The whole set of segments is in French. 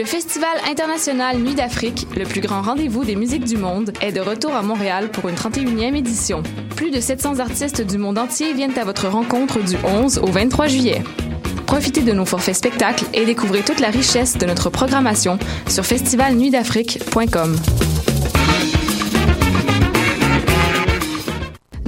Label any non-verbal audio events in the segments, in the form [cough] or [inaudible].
Le Festival international Nuit d'Afrique, le plus grand rendez-vous des musiques du monde, est de retour à Montréal pour une 31e édition. Plus de 700 artistes du monde entier viennent à votre rencontre du 11 au 23 juillet. Profitez de nos forfaits spectacles et découvrez toute la richesse de notre programmation sur festivalnuitdafrique.com.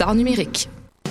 d'art numérique.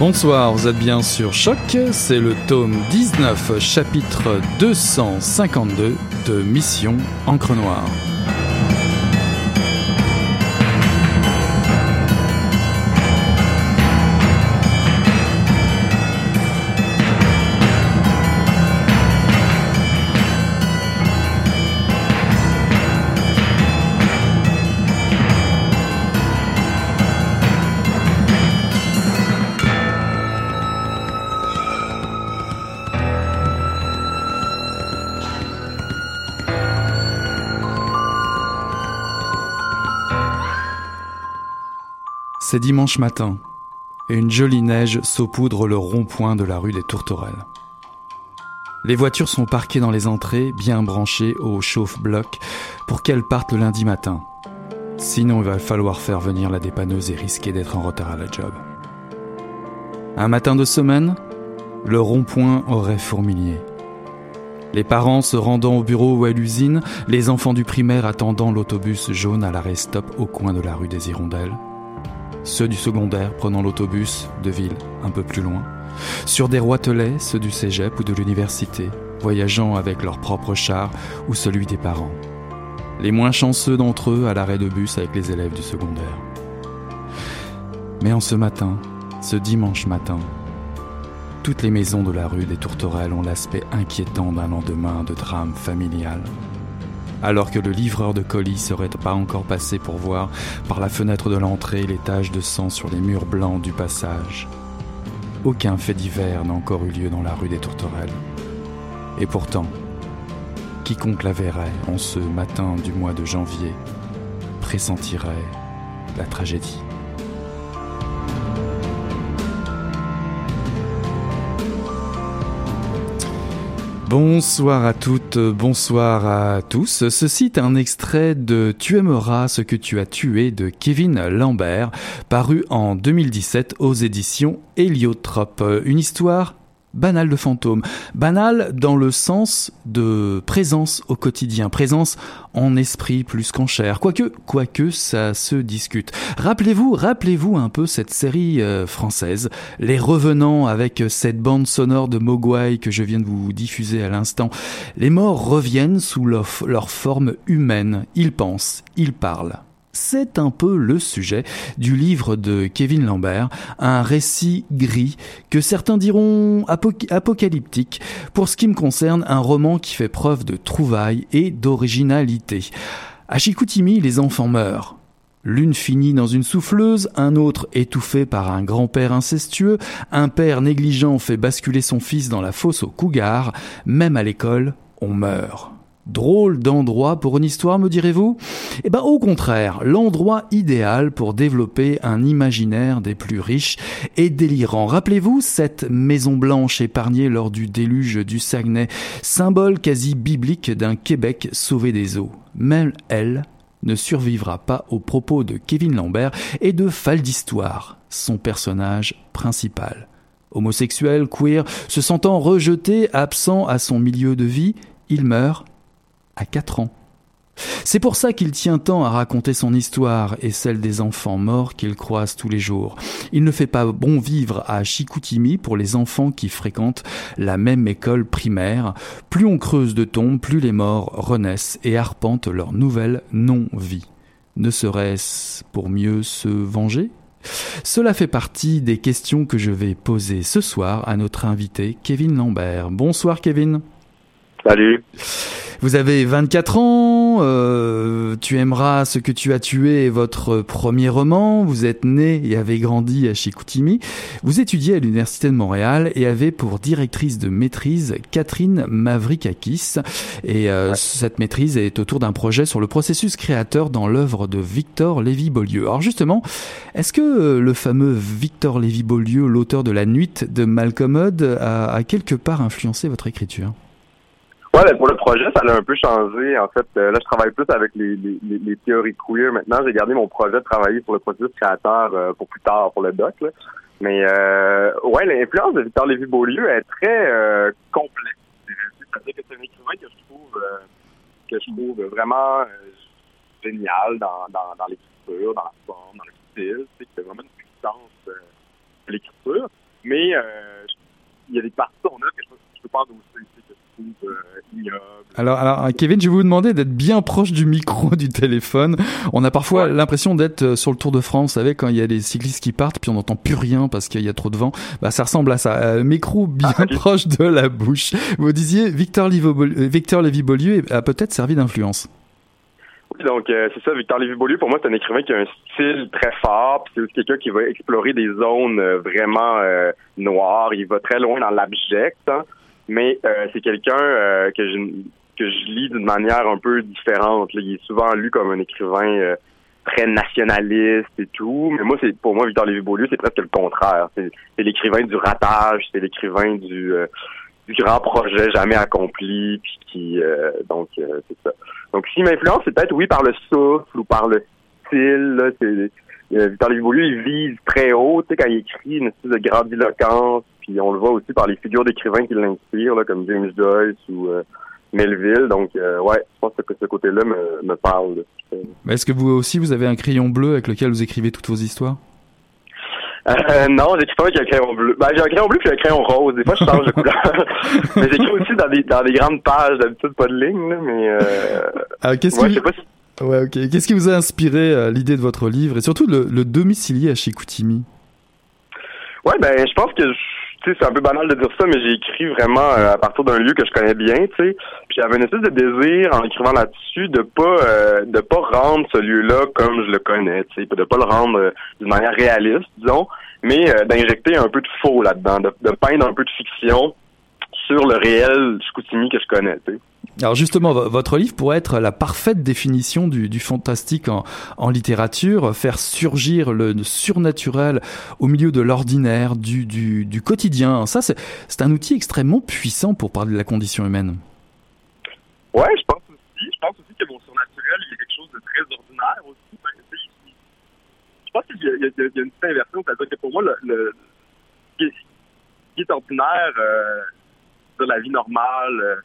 Bonsoir, vous êtes bien sur Choc, c'est le tome 19, chapitre 252 de Mission Encre Noire. C'est dimanche matin, et une jolie neige saupoudre le rond-point de la rue des Tourterelles. Les voitures sont parquées dans les entrées, bien branchées au chauffe-bloc, pour qu'elles partent le lundi matin. Sinon, il va falloir faire venir la dépanneuse et risquer d'être en retard à la job. Un matin de semaine, le rond-point aurait fourmilier. Les parents se rendant au bureau ou à l'usine, les enfants du primaire attendant l'autobus jaune à l'arrêt stop au coin de la rue des Hirondelles, ceux du secondaire prenant l'autobus de ville un peu plus loin, sur des roitelets, ceux du cégep ou de l'université, voyageant avec leur propre char ou celui des parents. Les moins chanceux d'entre eux à l'arrêt de bus avec les élèves du secondaire. Mais en ce matin, ce dimanche matin, toutes les maisons de la rue des Tourterelles ont l'aspect inquiétant d'un lendemain de drame familial alors que le livreur de colis serait pas encore passé pour voir par la fenêtre de l'entrée les taches de sang sur les murs blancs du passage. Aucun fait divers n'a encore eu lieu dans la rue des Tourterelles. Et pourtant, quiconque la verrait en ce matin du mois de janvier pressentirait la tragédie. Bonsoir à toutes, bonsoir à tous. Ceci est un extrait de Tu aimeras ce que tu as tué de Kevin Lambert, paru en 2017 aux éditions Héliotrope. Une histoire banal de fantôme. Banal dans le sens de présence au quotidien, présence en esprit plus qu'en chair. Quoique, quoique ça se discute. Rappelez-vous, rappelez-vous un peu cette série euh, française, Les Revenants avec cette bande sonore de Mogwai que je viens de vous diffuser à l'instant. Les morts reviennent sous leur, leur forme humaine. Ils pensent, ils parlent. C'est un peu le sujet du livre de Kevin Lambert, un récit gris que certains diront apocalyptique, pour ce qui me concerne un roman qui fait preuve de trouvailles et d'originalité. À Chicoutimi, les enfants meurent. L'une finit dans une souffleuse, un autre étouffé par un grand-père incestueux, un père négligent fait basculer son fils dans la fosse au cougar, même à l'école, on meurt. Drôle d'endroit pour une histoire, me direz-vous? Eh ben, au contraire, l'endroit idéal pour développer un imaginaire des plus riches et délirants. Rappelez-vous cette maison blanche épargnée lors du déluge du Saguenay, symbole quasi biblique d'un Québec sauvé des eaux. Même elle ne survivra pas aux propos de Kevin Lambert et de Fall d'Histoire, son personnage principal. Homosexuel, queer, se sentant rejeté, absent à son milieu de vie, il meurt à 4 ans. C'est pour ça qu'il tient tant à raconter son histoire et celle des enfants morts qu'il croise tous les jours. Il ne fait pas bon vivre à Chicoutimi pour les enfants qui fréquentent la même école primaire. Plus on creuse de tombes, plus les morts renaissent et arpentent leur nouvelle non-vie. Ne serait-ce pour mieux se venger? Cela fait partie des questions que je vais poser ce soir à notre invité Kevin Lambert. Bonsoir Kevin. Salut. Vous avez 24 ans, euh, Tu aimeras ce que tu as tué votre premier roman, vous êtes né et avez grandi à Chicoutimi, vous étudiez à l'Université de Montréal et avez pour directrice de maîtrise Catherine Mavrikakis. Et euh, cette maîtrise est autour d'un projet sur le processus créateur dans l'œuvre de Victor Lévy-Beaulieu. Alors justement, est-ce que euh, le fameux Victor Lévy-Beaulieu, l'auteur de La Nuit de Malcolm a, a quelque part influencé votre écriture? Ben pour le projet, ça a un peu changé. En fait, euh, là, je travaille plus avec les, théories queer. Maintenant, j'ai gardé mon projet de travailler sur le processus créateur euh, pour plus tard, pour le doc. Mais euh, ouais, l'influence de Victor Lévy-Beaulieu est très euh, complexe. C'est-à-dire que c'est un écrivain que je trouve que je trouve vraiment génial dans, l'écriture, dans la forme, dans le style. C'est vraiment une puissance de l'écriture. Mais il y a des parties on a que je, je peux pas endosser. Euh, alors, alors, Kevin, je vais vous demander d'être bien proche du micro [laughs] du téléphone. On a parfois l'impression d'être euh, sur le Tour de France, vous savez, quand il y a des cyclistes qui partent, puis on n'entend plus rien parce qu'il y a trop de vent. Bah, ça ressemble à ça. Euh, micro bien ah, [laughs] proche de la bouche. Vous disiez, Victor, Victor Lévy-Beaulieu a peut-être servi d'influence. Oui, donc c'est ça, Victor Lévy-Beaulieu, pour moi, c'est un écrivain qui a un style très fort, c'est aussi quelqu'un qui va explorer des zones vraiment noires, il va très loin dans l'abject, hein mais euh, c'est quelqu'un euh, que je que je lis d'une manière un peu différente. Il est souvent lu comme un écrivain euh, très nationaliste et tout. Mais moi, c'est pour moi, Victor Lévy-Beaulieu, c'est presque le contraire. C'est, l'écrivain du ratage, c'est l'écrivain du, du grand projet jamais accompli, puis qui donc c'est ça. Donc s'il m'influence, c'est peut-être oui par le souffle ou par le style. Là, Victor Lévy-Beaulieu, il vise très haut, tu sais, quand il écrit une espèce de grandiloquence, puis on le voit aussi par les figures d'écrivains qui l'inspirent, là, comme James Joyce ou euh, Melville. Donc, euh, ouais, je pense que ce côté-là me, me parle. Est-ce que vous aussi, vous avez un crayon bleu avec lequel vous écrivez toutes vos histoires? Euh, non, j'écris pas avec un crayon bleu. Ben, j'ai un crayon bleu puis un crayon rose. Des fois, je change de couleur. [laughs] mais j'écris aussi dans des, dans des grandes pages, d'habitude pas de ligne, là, mais... Euh... Ah, qu'est-ce qui... Ouais, ok. Qu'est-ce qui vous a inspiré euh, l'idée de votre livre et surtout le, le domicilier à Chicoutimi? Ouais, ben, je pense que tu sais, c'est un peu banal de dire ça, mais j'ai écrit vraiment euh, à partir d'un lieu que je connais bien, tu sais. Puis j'avais une espèce de désir en écrivant là-dessus de pas euh, de pas rendre ce lieu-là comme je le connais, tu sais, de pas le rendre euh, d'une manière réaliste, disons, mais d'injecter un peu de faux là-dedans, de, peindre un peu de fiction sur le réel Chicoutimi que je connais, tu sais. Alors justement, votre livre pourrait être la parfaite définition du, fantastique en, littérature, faire surgir le surnaturel au milieu de l'ordinaire, du, quotidien. Ça, c'est un outil extrêmement puissant pour parler de la condition humaine. Ouais, je pense aussi. Je pense aussi que mon surnaturel, il y a quelque chose de très ordinaire aussi. Je pense qu'il y, a une petite inversion, c'est-à-dire que pour moi, le ce qui est ordinaire euh, de la vie normale, euh,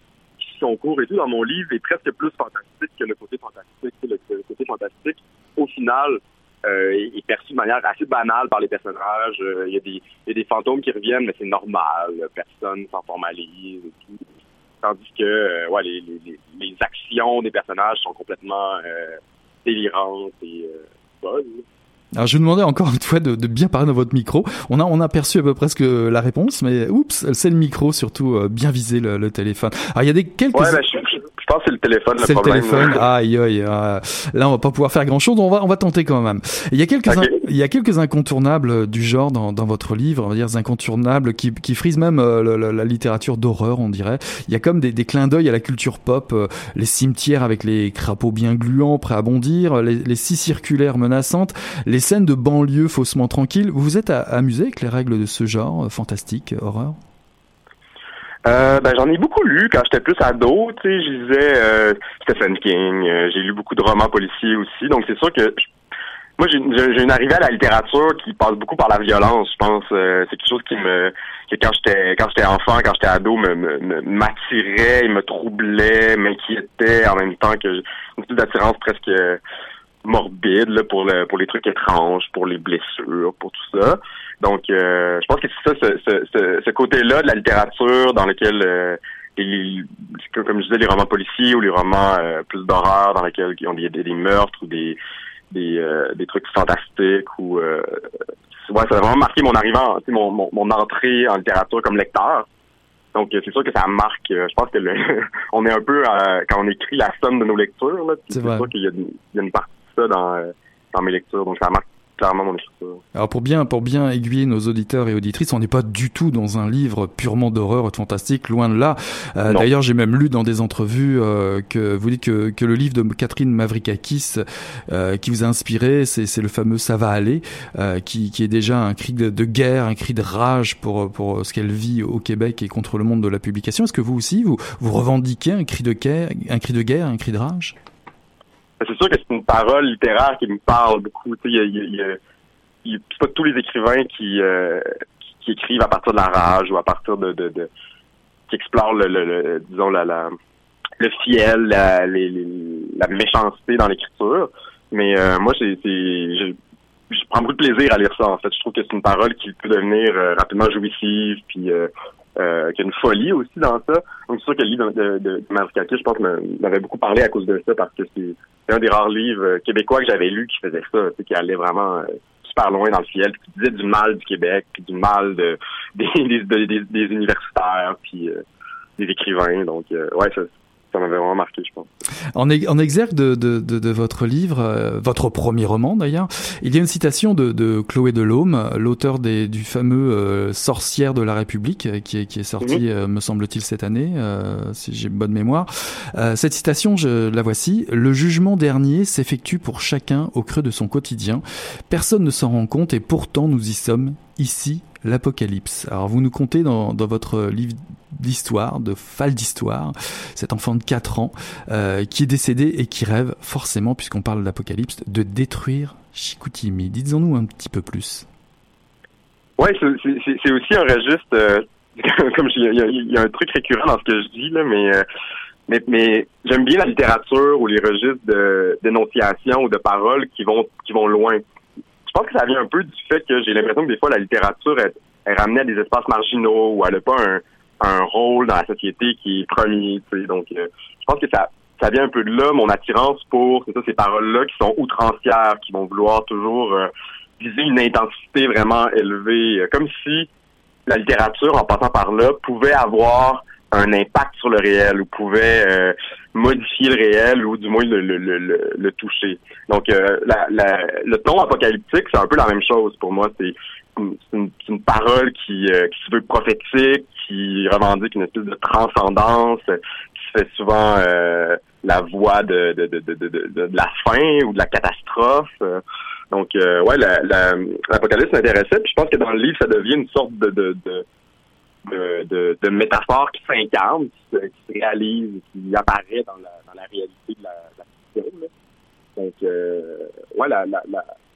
son cours et tout dans mon livre est presque plus fantastique que le côté fantastique. Le, côté fantastique, au final, euh, est perçu de manière assez banale par les personnages. Euh, il y, a des, y a des fantômes qui reviennent, mais c'est normal. Personne s'en formalise et tout. Tandis que euh, les, les, les, actions des personnages sont complètement euh, délirantes et bonnes. Alors je vous demandais encore une fois de, de, bien parler dans votre micro. On a on a perçu à peu près la réponse, mais oups, c'est le micro surtout euh, bien viser le, le, téléphone. Alors il y a des quelques. Je, pense que c'est le téléphone. C'est le, téléphone. [laughs] Aïe aïe. Euh, là on va pas pouvoir faire grand chose. On va on va tenter quand même. Il y a quelques okay. il y a quelques incontournables du genre dans, dans votre livre. On va dire incontournables qui qui frisent même euh, la, la, littérature d'horreur, on dirait. Il y a comme des, des clins d'œil à la culture pop, euh, les cimetières avec les crapauds bien gluants prêts à bondir, les, les scies circulaires menaçantes, les scènes de banlieue faussement tranquille. Vous vous êtes amusé avec les règles de ce genre, euh, fantastique, horreur? Euh, ben, j'en ai beaucoup lu quand j'étais plus ado, tu sais, je lisais euh, Stephen King, euh, j'ai lu beaucoup de romans policiers aussi, donc c'est sûr que moi j'ai une arrivée à la littérature qui passe beaucoup par la violence, je pense. Euh, c'est quelque chose qui me que quand j'étais quand j'étais enfant, quand j'étais ado, me m'attirait, me, me troublait, m'inquiétait en même temps que une petite d'attirance presque morbide là, pour le, pour les trucs étranges, pour les blessures, pour tout ça. Donc, euh, je pense que c'est ça, ce, ce, ce, ce côté-là de la littérature dans lequel, euh, les, comme je disais, les romans policiers ou les romans euh, plus d'horreur dans lesquels il y a des, des, meurtres ou des des, euh, des trucs fantastiques ou euh, ouais, ça a vraiment marqué mon arrivant, mon, mon, mon entrée en littérature comme lecteur. Donc c'est sûr que ça marque. Je pense que le, [laughs] on est un peu quand on écrit la somme de nos lectures. C'est sûr qu'il y, y, a une partie ça dans, dans mes lectures. Donc ça marque clairement mon écriture. Alors pour bien pour bien aiguiller nos auditeurs et auditrices, on n'est pas du tout dans un livre purement d'horreur ou de fantastique, loin de là. Euh, D'ailleurs, j'ai même lu dans des entrevues euh, que vous dites que, que le livre de Catherine Mavrikakis euh, qui vous a inspiré, c'est le fameux Ça va aller, euh, qui, qui est déjà un cri de, de, guerre, un cri de rage pour pour ce qu'elle vit au Québec et contre le monde de la publication. Est-ce que vous aussi vous vous revendiquez un cri de guerre, un cri de guerre, un cri de rage? C'est sûr que c'est une parole littéraire qui me parle beaucoup. Tu sais, il y a, il y a, c'est pas tous les écrivains qui, euh, qui, écrivent à partir de la rage ou à partir de, de, de qui explorent le, le, le disons la, la le fiel, la, les, la méchanceté dans l'écriture. Mais euh, moi, c'est, je, prends beaucoup de plaisir à lire ça. En fait, je trouve que c'est une parole qui peut devenir euh, rapidement jouissive, puis euh, euh, qu'il y a une folie aussi dans ça. Donc c'est sûr que le livre de, de, de je pense, m'avait beaucoup parlé à cause de ça, parce que c'est un des rares livres québécois que j'avais lu qui faisait ça, qui allait vraiment euh, super loin dans le ciel, qui disait du mal du Québec, du mal de, [laughs] des, des, des, des universitaires, puis euh, des écrivains. Donc euh, ouais, ça, ça m'avait vraiment marqué, je pense. En, en exergue de, de, de, de, votre livre, euh, votre premier roman d'ailleurs, il y a une citation de, Chloé Delhomme, l'auteur du fameux euh, Sorcière de la République, euh, qui est, qui est sorti, mmh. euh, me semble-t-il, cette année, si j'ai bonne mémoire. Cette citation, je la voici. Le jugement dernier s'effectue pour chacun au creux de son quotidien. Personne ne s'en rend compte et pourtant nous y sommes, ici, l'Apocalypse. Alors vous nous contez dans, votre livre d'histoire, de Fall d'histoire, cet enfant de 4 ans euh, qui est décédé et qui rêve forcément, puisqu'on parle de l'Apocalypse, de détruire Chicoutimi. Dites-en-nous un petit peu plus. Oui, c'est aussi un registre, euh, [laughs] comme il y, a un truc récurrent dans ce que je dis, là, mais... Euh, mais, j'aime bien la littérature ou les registres de d'énonciation ou de paroles qui vont qui vont loin pense que ça vient un peu du fait que j'ai l'impression que des fois la littérature est, est ramenée à des espaces marginaux ou elle n'a pas un, rôle dans la société qui est premier. Tu sais. Donc, euh, je pense que ça, ça vient un peu de là, mon attirance pour ces paroles-là qui sont outrancières, qui vont vouloir toujours euh, viser une intensité vraiment élevée, euh, comme si la littérature, en passant par là, pouvait avoir un impact sur le réel ou pouvait euh, modifier le réel ou du moins le, le, le, le toucher. Donc euh, la, la, le ton apocalyptique, c'est un peu la même chose pour moi. C'est une, parole qui, euh, qui se veut prophétique, qui revendique une espèce de transcendance, qui fait souvent la voix de, de, de, de, de, la fin ou de la catastrophe. Donc, ouais, l'apocalypse la, m'intéressait. Puis je pense que dans le livre, ça devient une sorte de, de, de, de, métaphore qui s'incarne, qui, se réalise, qui apparaît dans la, dans la réalité de la, de la fiction. Donc, euh, ouais,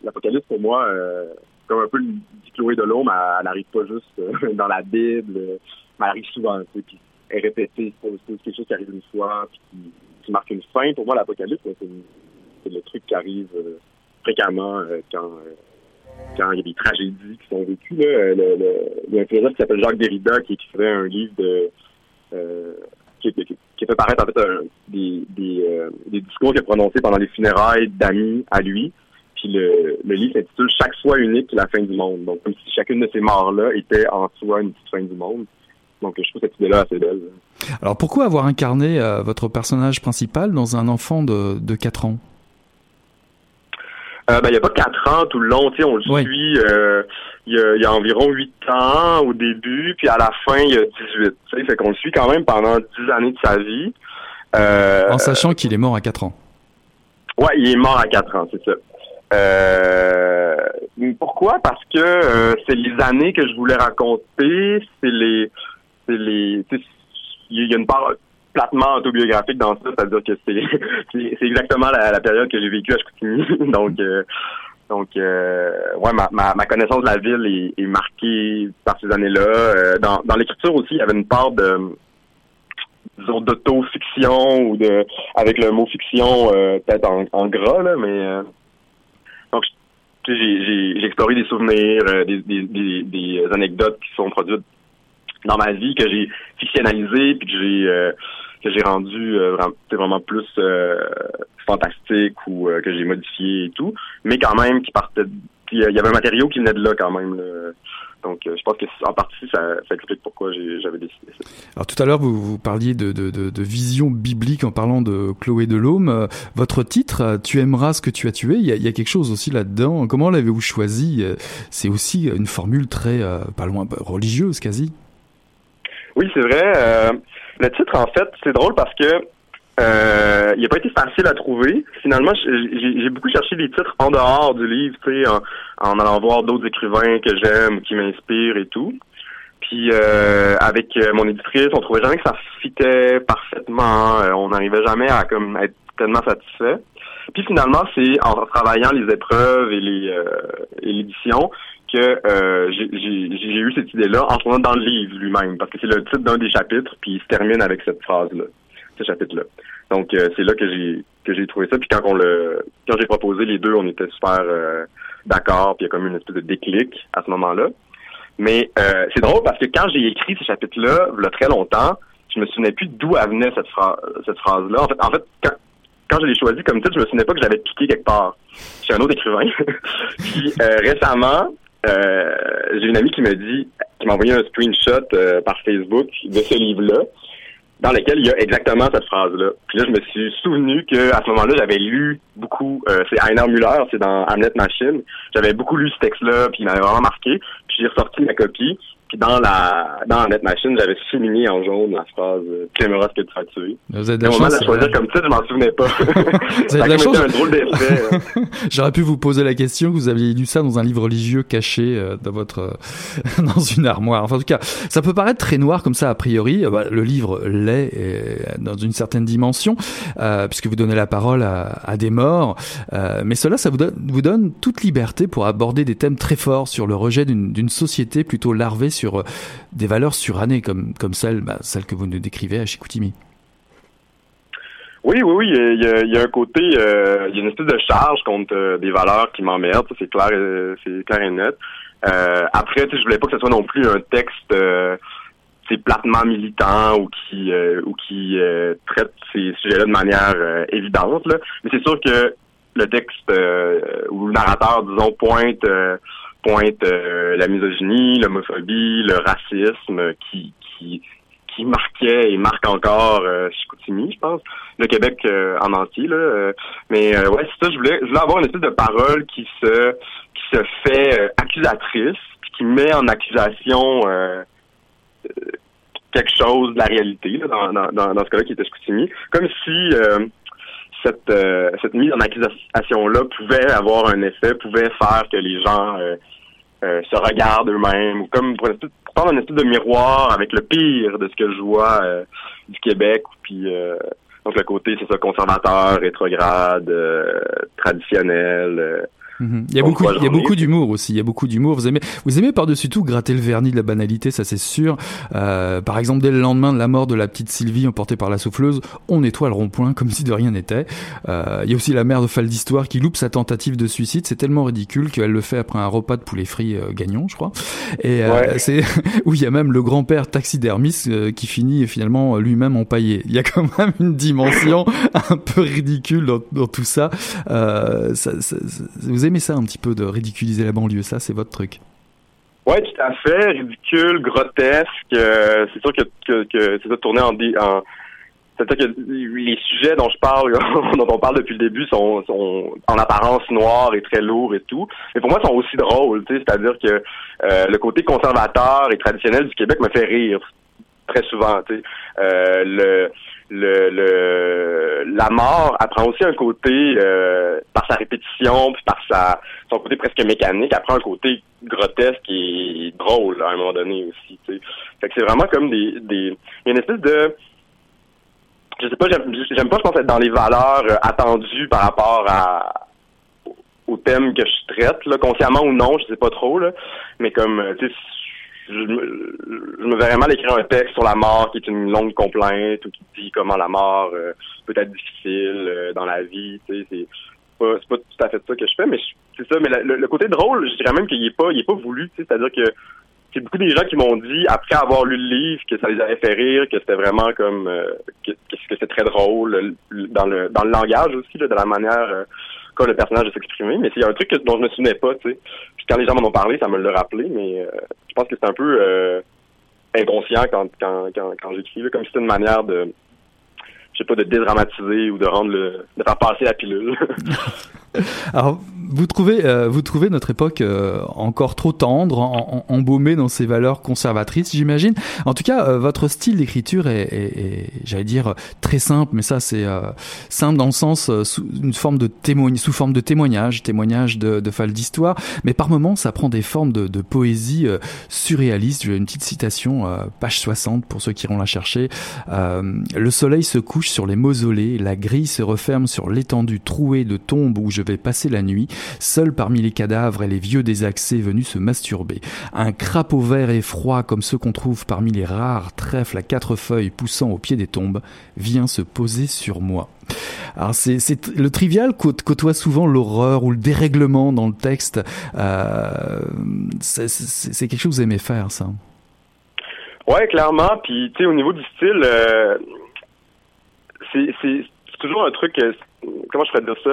l'apocalypse la, pour moi, euh, comme un peu dit Chloé de l'homme, elle n'arrive pas juste euh, dans la Bible, mais elle arrive souvent, tu sais, puis est répétée. C'est quelque chose qui arrive une fois, puis qui, qui marque une fin. Pour moi, l'apocalypse, c'est le truc qui arrive euh, fréquemment quand quand il y a des tragédies qui sont vécues. Là, le, le, il y a un philosophe qui s'appelle Jacques Derrida qui écrivait un livre de euh, qui, qui, fait paraître en fait un, des, euh, des discours qu'il a prononcés pendant les funérailles d'amis à lui. Puis le, livre s'intitule Chaque soi unique, la fin du monde. Donc comme si chacune de ces morts-là était en soi une petite fin du monde. Donc je trouve cette idée-là assez belle. Alors pourquoi avoir incarné euh, votre personnage principal dans un enfant de, de 4 ans? Euh, ben, il n'y a pas quatre ans tout le long, tu sais, on le suit, euh, il y, a, y, a, environ huit ans au début, puis à la fin, il y a 18, tu sais, fait qu'on le suit quand même pendant dix années de sa vie. Euh, en sachant qu'il est mort à quatre ans. Ouais, il est mort à quatre ans, c'est ça. Euh, pourquoi? Parce que c'est les années que je voulais raconter, c'est les... c'est les il y a une part platement autobiographique dans ça, c'est-à-dire que c'est [laughs] c'est exactement la, période que j'ai vécue à Chicoutimi. [laughs] donc euh, donc euh, ouais, ma, ma, connaissance de la ville est, marquée par ces années-là. Euh, dans l'écriture aussi, il y avait une part de disons d'auto-fiction ou de avec le mot fiction peut-être en, gras là, mais donc j'ai j'ai exploré des souvenirs, des, des, des anecdotes qui sont produites dans ma vie que j'ai fictionnalisé puis que j'ai que j'ai rendu euh, vraiment plus euh, fantastique ou euh, que j'ai modifié et tout, mais quand même qui partait il y avait un matériau qui venait de là quand même. Donc, je pense que en partie, ça, ça explique pourquoi j'avais décidé ça. Alors, tout à l'heure, vous, vous parliez de, de, de, de, vision biblique en parlant de Chloé Delhomme. Votre titre, Tu aimeras ce que tu as tué, il y a, il y a quelque chose aussi là-dedans. Comment l'avez-vous choisi? C'est aussi une formule très, pas loin, religieuse quasi. Oui, c'est vrai. Le titre, en fait, c'est drôle parce que euh, il n'a pas été facile à trouver. Finalement, j'ai beaucoup cherché des titres en dehors du livre, tu sais, en, allant voir d'autres écrivains que j'aime, qui m'inspirent et tout. Puis euh, avec euh, mon éditrice, on trouvait jamais que ça fitait parfaitement. Euh, on n'arrivait jamais à comme être tellement satisfait. Puis finalement, c'est en travaillant les épreuves et les et l'édition que euh, j'ai eu cette idée-là en tournant dans le livre lui-même, parce que c'est le titre d'un des chapitres, puis il se termine avec cette phrase-là, ce chapitre-là. Donc euh, c'est là que j'ai que j'ai trouvé ça. Puis quand on le quand j'ai proposé les deux, on était super euh, d'accord, puis il y a comme une espèce de déclic à ce moment-là. Mais c'est drôle parce que quand j'ai écrit ce chapitre-là, il y a très longtemps, je me souvenais plus d'où venait cette phrase cette phrase-là. En fait, en fait, quand, quand je l'ai choisi comme titre, je me souvenais pas que j'avais piqué quelque part. Suis un autre écrivain. [laughs] puis récemment, euh, j'ai une amie qui m'a dit, qui m'a envoyé un screenshot euh, par Facebook de ce livre-là, dans lequel il y a exactement cette phrase-là. Puis là, je me suis souvenu que à ce moment-là, j'avais lu beaucoup. Euh, c'est Heiner Müller, c'est dans Hamlet Machine. J'avais beaucoup lu ce texte-là, puis il m'avait vraiment marqué. Puis j'ai ressorti ma copie. Puis dans la dans Net Machine, j'avais souligné en jaune la phrase Tu aimeras ce que tu as tué. Vous avez de la chance. de choisir comme titre, je m'en souvenais pas. [laughs] vous avez de la chance. un drôle d'effet. [laughs] J'aurais pu vous poser la question, vous aviez lu ça dans un livre religieux caché euh, dans votre euh, [laughs] dans une armoire. Enfin, en tout cas, ça peut paraître très noir comme ça a priori. Euh, bah, le livre l'est dans une certaine dimension, euh, puisque vous donnez la parole à, à des morts. Euh, mais cela, ça vous donne, vous donne toute liberté pour aborder des thèmes très forts sur le rejet d'une société plutôt larvée sur euh, des valeurs surannées comme, comme celle, bah, celle que vous nous décrivez à Chicoutimi. Oui, oui, oui. Il y a, un côté, euh, il y a une espèce de charge contre euh, des valeurs qui m'emmerdent. C'est clair, c'est clair et net. après, je voulais pas que ce soit non plus un texte c'est platement militant ou qui ou qui traite ces sujets-là de manière évidente. Mais c'est sûr que le texte ou le narrateur, disons, pointe pointe euh, la misogynie, l'homophobie, le racisme qui qui qui marquait et marque encore euh, Chicoutimi, je pense, le Québec euh, en entier là. mais ouais, c'est ça. Je voulais, je voulais avoir une espèce de parole qui se qui se fait accusatrice, puis qui met en accusation quelque chose de la réalité là, dans, dans, dans, ce cas-là qui était Scoutimi. Comme si euh, cette, euh, cette mise en accusation-là pouvait avoir un effet, pouvait faire que les gens euh, se regardent eux-mêmes, ou comme pour, prendre un espèce de miroir avec le pire de ce que je vois du Québec, puis donc le côté, c'est ça, conservateur, rétrograde, traditionnel Mhm. Il y a beaucoup, il y a beaucoup d'humour aussi. Il y a beaucoup d'humour. Vous aimez, vous aimez par-dessus tout gratter le vernis de la banalité, ça c'est sûr. Euh, par exemple, dès le lendemain de la mort de la petite Sylvie emportée par la souffleuse, on nettoie le rond-point comme si de rien n'était. Euh, il y a aussi la mère de Fall d'Histoire qui loupe sa tentative de suicide. C'est tellement ridicule qu'elle le fait après un repas de poulet frit euh, gagnant, je crois. Et euh, [laughs] c'est où il y a même le grand-père taxidermiste euh, qui finit finalement lui-même empaillé. Il y a quand même une dimension [laughs] un peu ridicule dans, dans tout ça. ça, ça, ça vous aimez ça un petit peu de ridiculiser la banlieue, ça c'est votre truc. Oui, tout à fait. Ridicule, grotesque. Euh, c'est sûr que, que, c'est ça tourné en, en c'est-à-dire que les sujets dont je parle, [laughs] dont on parle depuis le début, sont, en apparence noirs et très lourds et tout. Mais pour moi, sont aussi drôles. C'est-à-dire que euh, le côté conservateur et traditionnel du Québec me fait rire très souvent. Euh, le le, le la mort apprend aussi un côté euh, par sa répétition puis par sa son côté presque mécanique apprend un côté grotesque et drôle à un moment donné aussi fait que c'est vraiment comme des des il y a une espèce de je sais pas j'aime pas je pense être dans les valeurs euh, attendues par rapport à au thème que je traite là consciemment ou non je sais pas trop là mais comme euh, tu sais je me, je me verrais mal écrire un texte sur la mort qui est une longue complainte ou qui dit comment la mort euh, peut être difficile euh, dans la vie. Tu sais, c'est pas, pas tout à fait ça que je fais, mais c'est ça. Mais le, côté drôle, je dirais même qu'il est pas, il est pas voulu. C'est-à-dire que c'est beaucoup des gens qui m'ont dit après avoir lu le livre que ça les avait fait rire, que c'était vraiment comme euh, que, que c'était très drôle dans le dans le langage aussi, là, de la manière le personnage de s'exprimer, mais c'est un truc dont je me souvenais pas, tu sais. Puis quand les gens m'en ont parlé, ça me l'a rappelé, mais euh, je pense que c'est un peu euh, inconscient quand, quand, quand, quand j'écris, comme si c'était une manière de je sais pas, de dédramatiser ou de rendre le, de faire passer la pilule. [laughs] [laughs] Alors, vous trouvez, euh, vous trouvez notre époque euh, encore trop tendre, en, embaumée dans ses valeurs conservatrices, j'imagine. En tout cas, euh, votre style d'écriture est, j'allais dire, très simple, mais ça, c'est simple dans le sens sous une forme de témoignage, sous forme de témoignage, témoignage de, de d'histoire. Mais par moments, ça prend des formes de, de poésie surréaliste. J'ai une petite citation, page 60 pour ceux qui iront la chercher. le soleil se couche sur les mausolées, la grille se referme sur l'étendue trouée de tombes où je vais passer la nuit, seul parmi les cadavres et les vieux désaxés venus se masturber. Un crapaud vert et froid comme ceux qu'on trouve parmi les rares trèfles à quatre feuilles poussant au pied des tombes vient se poser sur moi. Alors c'est, le trivial côtoie souvent l'horreur ou le dérèglement dans le texte. Euh, c'est, quelque chose que vous aimez faire, ça. Ouais, clairement. Puis tu sais, au niveau du style, euh, c'est, toujours un truc. Euh, comment je pourrais dire ça?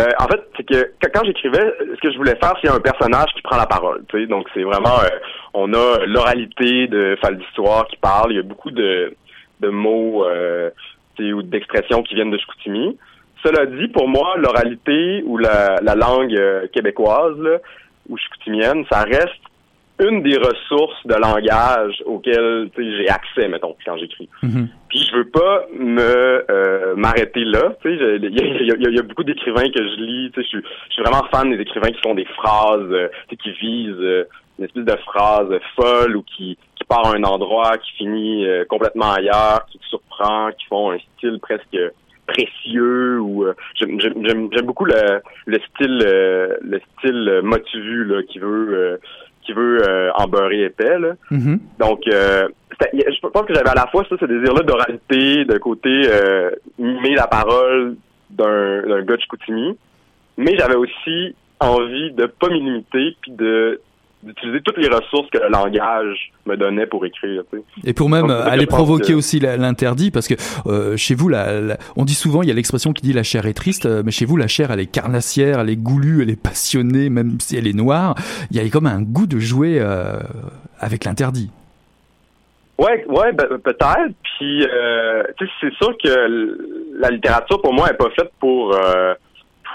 Euh, En fait, c'est que quand j'écrivais, ce que je voulais faire, c'est un personnage qui prend la parole. Tu sais, donc c'est vraiment, euh, on a l'oralité de Fall d'histoire qui parle. Il y a beaucoup de, de mots euh, ou d'expressions qui viennent de Chicoutimi. Cela dit, pour moi, l'oralité ou la, la langue québécoise là, ou chicoutimienne, ça reste une des ressources de langage auxquelles j'ai accès, mettons, quand j'écris. Mm-hmm. Puis je veux pas me euh, m'arrêter là. Il y, y, a, beaucoup d'écrivains que je lis. Je suis, je suis vraiment fan des écrivains qui font des phrases, euh, qui visent euh, une espèce de phrase folle ou qui, qui part à un endroit, qui finit euh, complètement ailleurs, qui te surprend, qui font un style presque précieux ou j'aime beaucoup le, le style le style motivu là, qui veut qui veut euh, en beurrer épais. Là. Mm-hmm. Donc, euh, je pense que j'avais à la fois ça, ce désir-là d'oralité, de côté euh, mimer la parole d'un, d'un gars de Chicoutimi, mais j'avais aussi envie de pas m'imiter puis de d'utiliser toutes les ressources que le langage me donnait pour écrire. Et pour même aller provoquer aussi l'interdit, parce que euh, chez vous, la, on dit souvent, il y a l'expression qui dit la chair est triste, euh, mais chez vous, la chair, elle est carnassière, elle est goulue, elle est passionnée, même si elle est noire. Il y a comme un goût de jouer euh, avec l'interdit. Ouais, ouais, ben, peut-être. Puis, c'est sûr que la littérature, pour moi, est pas faite pour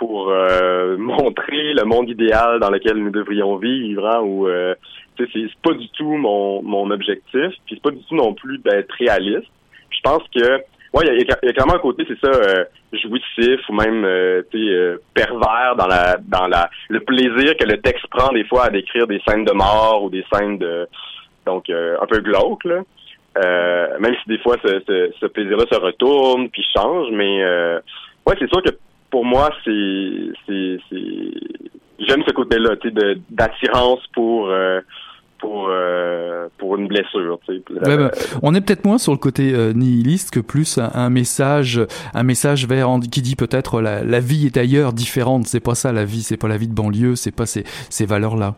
pour euh, [laughs] montrer le monde idéal dans lequel nous devrions vivre, hein, où euh, c'est pas du tout mon, mon objectif, puis c'est pas du tout non plus d'être réaliste. Je pense que ouais, il y, y a clairement un côté, c'est ça, euh, jouissif ou même euh, pervers dans la dans la le plaisir que le texte prend des fois à décrire des scènes de mort ou des scènes de donc un peu glauque même si des fois ce, ce, plaisir-là se retourne puis change, mais ouais, c'est sûr que pour moi c'est j'aime ce côté-là, tu sais, d'attirance pour euh, pour euh, pour une blessure, tu sais. Ouais, bah, on est peut-être moins sur le côté euh, nihiliste que plus un, un message, un message vers qui dit peut-être la, la vie est ailleurs, différente. C'est pas ça la vie, c'est pas la vie de banlieue, c'est pas ces, ces valeurs-là.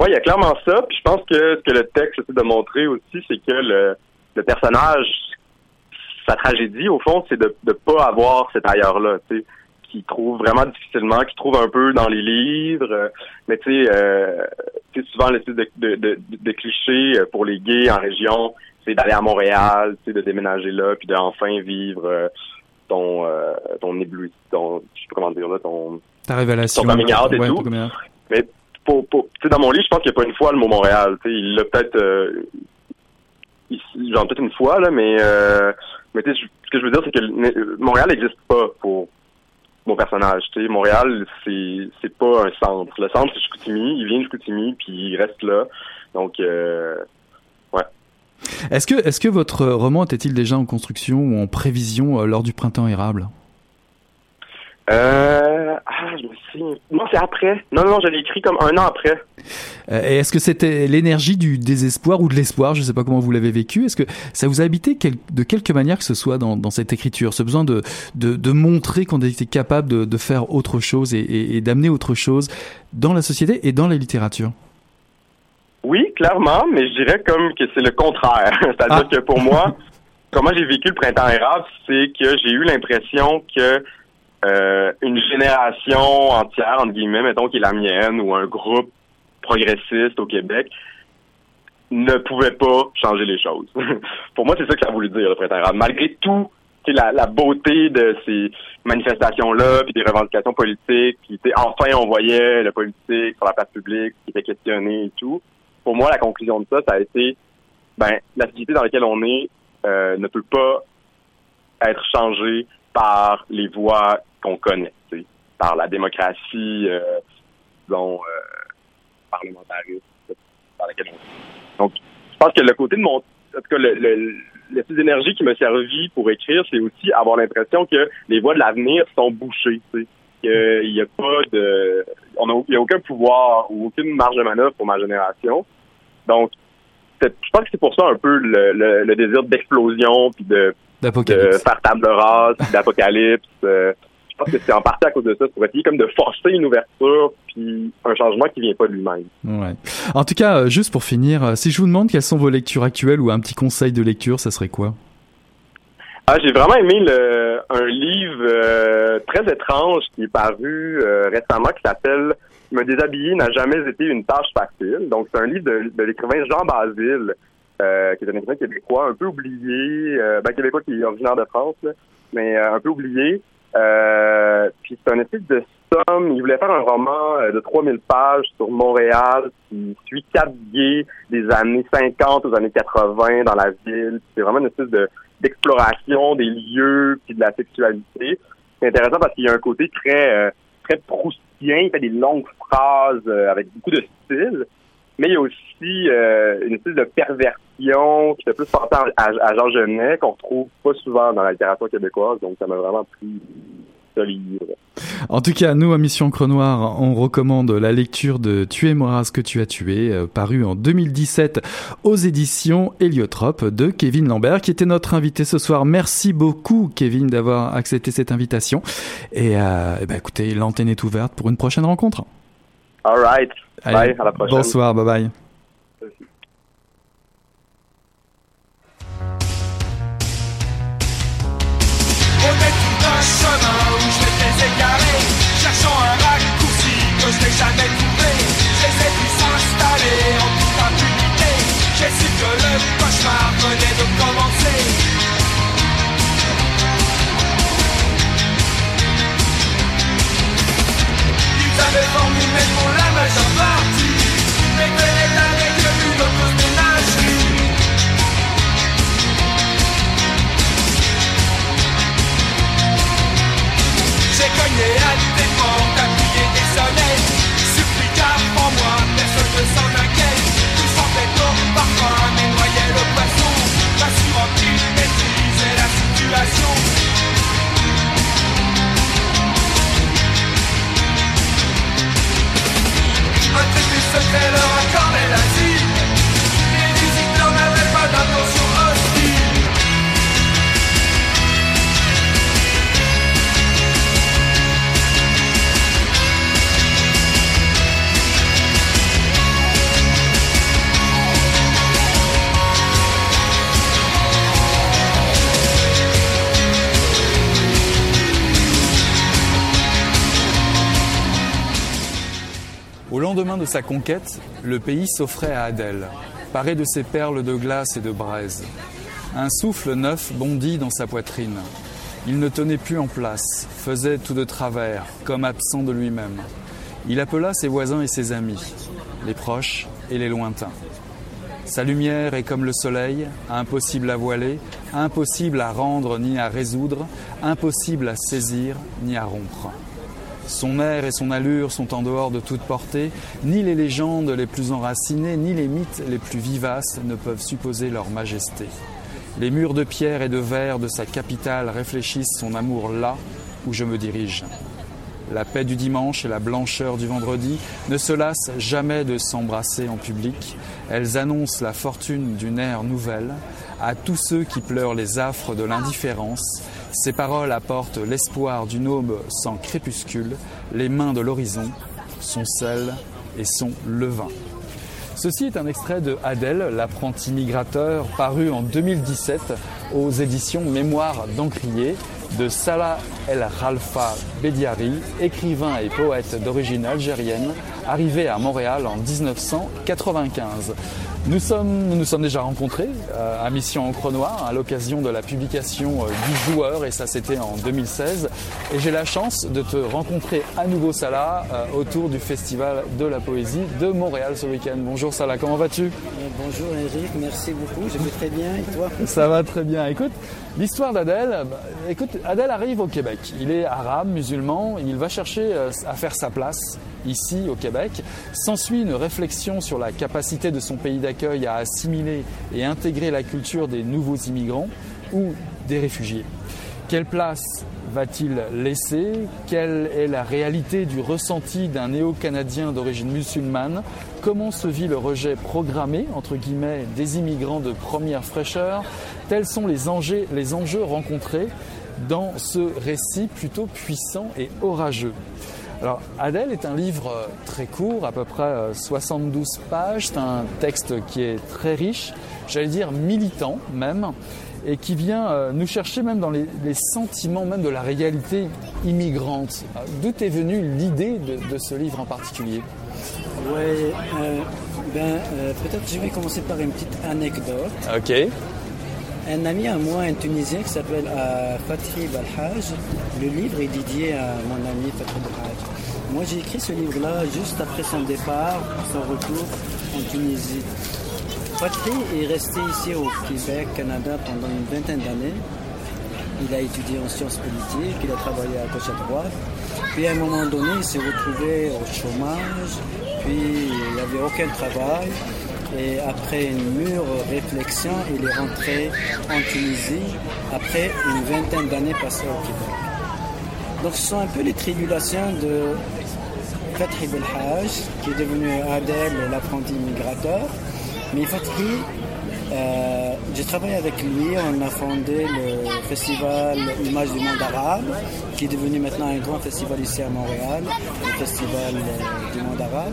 Oui, il y a clairement ça. Puis je pense que ce que le texte essaie de montrer aussi, c'est que le, le personnage, sa tragédie, au fond, c'est de ne pas avoir cet ailleurs-là, tu sais, qui trouve vraiment difficilement, qui trouve un peu dans les livres. euh, Mais tu sais, euh, souvent l'espèce de, de, de, de cliché euh, pour les gays en région, c'est d'aller à Montréal, tu sais, de déménager là, puis d'enfin vivre euh, ton euh, ton ébloui, ton, je sais pas comment dire là, ton Ta révélation. Ton out et Ouais, tout. mais pour, pour tu sais, dans mon livre, je pense qu'il n'y a pas une fois le mot Montréal. Tu sais, il l'a peut-être euh, ici, genre peut-être une fois, là, mais euh, mais tu sais, ce que je veux dire, c'est que le- Montréal n'existe pas pour mon personnage. Tu sais, Montréal, c'est c'est pas un centre. Le centre, c'est Chicoutimi. Il vient de Chicoutimi, puis il reste là. Donc, euh, ouais. Est-ce que, est-ce que votre roman était-il déjà en construction ou en prévision euh, lors du printemps érable? Euh, ah, je me souviens. Non, c'est après. Non, non, je l'ai écrit comme un an après. Euh, Et est-ce que c'était l'énergie du désespoir ou de l'espoir? Je ne sais pas comment vous l'avez vécu. Est-ce que ça vous a habité quel- de quelque manière que ce soit dans, dans cette écriture? Ce besoin de, de, de montrer qu'on était capable de, de faire autre chose et, et- et d'amener autre chose dans la société et dans la littérature? Oui, clairement, mais je dirais comme que c'est le contraire. [laughs] C'est-à-dire Ah. que pour moi, comment j'ai vécu le printemps érable, c'est que j'ai eu l'impression que euh, une génération entière, entre guillemets, mettons qui est la mienne, ou un groupe progressiste au Québec, ne pouvait pas changer les choses. [laughs] pour moi, c'est ça que ça a voulu dire, le printemps. Malgré tout, la, la beauté de ces manifestations-là, puis des revendications politiques, puis enfin on voyait le politique sur la place publique qui était questionné et tout. Pour moi, la conclusion de ça, ça a été, ben, la société dans laquelle on est euh, ne peut pas être changée par les voies qu'on connaît, tu sais, par la démocratie, euh, disons, euh, parlementariste dans laquelle on. Donc, je pense que le côté de mon, en tout cas, le, le, d'énergie qui m'a servi pour écrire, c'est aussi avoir l'impression que les voies de l'avenir sont bouchées, tu sais. Qu'il n'y a pas de, on a, il y a aucun pouvoir ou aucune marge de manœuvre pour ma génération. Donc, c'est- je pense que c'est pour ça un peu le, le, le désir d'explosion puis de, de faire table rase, d'apocalypse. euh, pense que c'est en partie à cause de ça, pour essayer comme de forcer une ouverture puis un changement qui vient pas de lui-même. Ouais. En tout cas, euh, juste pour finir, euh, si je vous demande quelles sont vos lectures actuelles ou un petit conseil de lecture, ça serait quoi? Ah, j'ai vraiment aimé le, un livre euh, très étrange qui est paru euh, récemment qui s'appelle Me déshabiller n'a jamais été une tâche facile. Donc, c'est un livre de, de l'écrivain Jean Basile, euh, qui est un écrivain québécois un peu oublié, ben, québécois qui est originaire de France, là, mais un peu oublié. Euh, puis c'est un espèce de somme. Il voulait faire un roman euh, de 3000 pages sur Montréal qui suit quatre gays des années 50 aux années 80 dans la ville. C'est vraiment une espèce de d'exploration des lieux puis de la sexualité. C'est intéressant parce qu'il y a un côté très euh, très proustien. Il fait des longues phrases euh, avec beaucoup de style. Mais il y a aussi euh, une espèce de perversion qui fait plus penser à, à, Jean Genet qu'on retrouve pas souvent dans la littérature québécoise. Donc ça m'a vraiment pris. En tout cas, nous, à Mission Crenoir, on recommande la lecture de Tu aimeras ce que tu as tué, euh, paru en 2017 aux éditions Héliotrope de Kevin Lambert, qui était notre invité ce soir. Merci beaucoup, Kevin, d'avoir accepté cette invitation. Et, euh, ben, écoutez, l'antenne est ouverte pour une prochaine rencontre. All right. Allez, Bye, à la prochaine. Bonsoir, bye bye. Au détour d'un chemin où je m'étais égaré Cherchant un raccourci que je n'ai jamais trouvé Je les ai vus s'installer en toute impunité J'ai su que le cauchemar venait de commencer jamais formé, mais mon âme a déjà. Mais quelle est la règle d'une fausse ménagerie J'ai cogné à tes portes, à crier des sonnettes. Supplicable en moi, personne ne s'en inquiète. Tout sentait ton parfum, mais noyait le poisson. La suivante qui maîtrisait la situation. antes de saber de sa conquête, le pays s'offrait à Adèle, paré de ses perles de glace et de braise. Un souffle neuf bondit dans sa poitrine. Il ne tenait plus en place, faisait tout de travers, comme absent de lui-même. Il appela ses voisins et ses amis, les proches et les lointains. Sa lumière est comme le soleil, impossible à voiler, impossible à rendre ni à résoudre, impossible à saisir ni à rompre. Son air et son allure sont en dehors de toute portée. Ni les légendes les plus enracinées, ni les mythes les plus vivaces ne peuvent supposer leur majesté. Les murs de pierre et de verre de sa capitale réfléchissent son amour là où je me dirige. La paix du dimanche et la blancheur du vendredi ne se lassent jamais de s'embrasser en public. Elles annoncent la fortune d'une ère nouvelle. À tous ceux qui pleurent les affres de l'indifférence, ces paroles apportent l'espoir d'une aube sans crépuscule. Les mains de l'horizon sont sel et sont levain. Ceci est un extrait de Adèle, l'apprenti migrateur, paru en 2017 aux éditions Mémoire d'Encrier de Salah El Khalfa Bediari, écrivain et poète d'origine algérienne, arrivé à Montréal en 1995. Nous sommes, nous nous sommes déjà rencontrés euh, à Mission Encre Noire à l'occasion de la publication euh, du joueur et ça c'était en 2016 et j'ai la chance de te rencontrer à nouveau Salah euh, autour du festival de la poésie de Montréal ce week-end. Bonjour Salah, comment vas-tu? Bonjour Eric, merci beaucoup, je vais très bien et toi? Ça va très bien. Écoute, l'histoire d'Adèle, bah, écoute, Adèle arrive au Québec. Il est arabe, musulman, il va chercher à faire sa place ici au Québec. S'ensuit une réflexion sur la capacité de son pays d'accueil à assimiler et intégrer la culture des nouveaux immigrants ou des réfugiés. Quelle place va-t-il laisser? Quelle est la réalité du ressenti d'un néo-canadien d'origine musulmane? Comment se vit le rejet programmé, des immigrants de première fraîcheur? Tels sont les enjeux, les enjeux rencontrés dans ce récit plutôt puissant et orageux. Alors, Adèle est un livre euh, très court, à peu près euh, 72 pages. C'est un texte qui est très riche, j'allais dire militant même, et qui vient euh, nous chercher même dans les, les sentiments même de la réalité immigrante. Euh, D'où est venue l'idée de, de ce livre en particulier? Ouais, euh, ben, euh, peut-être je vais commencer par une petite anecdote. Ok. Un ami à moi, un Tunisien qui s'appelle euh, Fatri Balhaj, le livre est dédié à mon ami Fatri Balhaj. Moi j'ai écrit ce livre-là juste après son départ, son retour en Tunisie. Fatri est resté ici au Québec, Canada pendant une vingtaine d'années. Il a étudié en sciences politiques, il a travaillé à gauche à droite. Puis à un moment donné, il s'est retrouvé au chômage, puis il n'y avait aucun travail. Et après une mûre réflexion, il est rentré en Tunisie après une vingtaine d'années passées au Québec. Donc ce sont un peu les tribulations de Fathi Belhaj, qui est devenu Adel, l'apprenti migrateur. Mais Fathi, euh, j'ai travaillé avec lui, on a fondé le festival Image du monde arabe, qui est devenu maintenant un grand festival ici à Montréal, le festival euh, du monde arabe.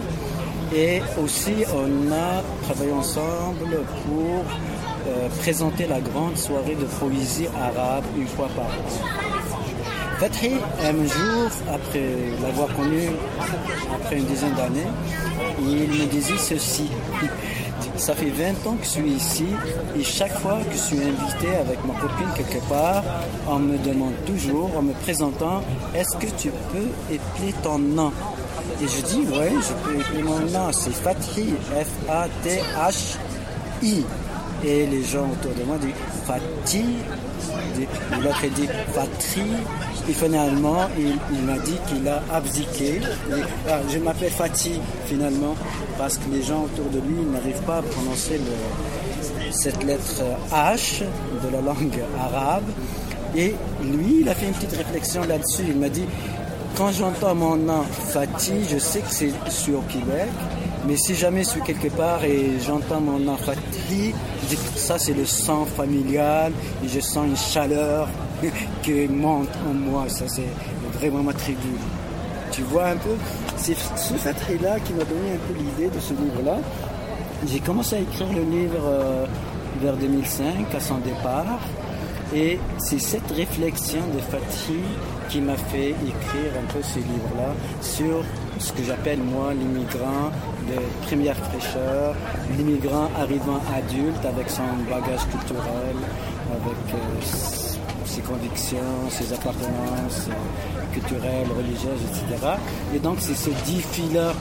Et aussi, on a travaillé ensemble pour euh, présenter la grande soirée de poésie arabe une fois par an. Fathi, un jour, après l'avoir connu, après une dizaine d'années, il me disait ceci. [laughs] Ça fait 20 ans que je suis ici et chaque fois que je suis invité avec ma copine quelque part, on me demande toujours, en me présentant, est-ce que tu peux épeler ton nom? Et je dis, ouais, je peux c'est Fathi, F-A-T-H-I. Et les gens autour de moi disent Fatih, l'autre dit Fatri. Et finalement, il, il m'a dit qu'il a abdiqué. Ah, je m'appelle Fatih finalement parce que les gens autour de lui n'arrivent pas à prononcer cette lettre H de la langue arabe. Et lui, il a fait une petite réflexion là-dessus. Il m'a dit quand j'entends mon nom Fatih, je sais que c'est au Québec, Mais si jamais je suis quelque part et j'entends mon enfant crier, je dis que ça c'est le sang familial et je sens une chaleur [laughs] qui monte en moi. Ça c'est vraiment ma tribu. Tu vois un peu? C'est ce fait-là qui m'a donné un peu l'idée de ce livre-là. J'ai commencé à écrire le livre euh, vers 2005, à son départ. Et c'est cette réflexion de Fatih qui m'a fait écrire un peu ce livre-là sur ce que j'appelle moi l'immigrant de première fraîcheur, l'immigrant arrivant adulte avec son bagage culturel, avec euh, ses convictions, ses appartenances euh, culturelles, religieuses, etc. Et donc c'est ce défi-là.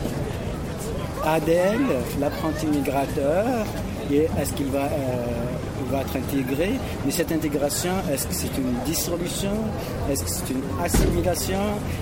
Adèle, l'apprenti migrateur, et est-ce qu'il va, euh, va être intégré Mais cette intégration, est-ce que c'est une dissolution? Est-ce que c'est une assimilation?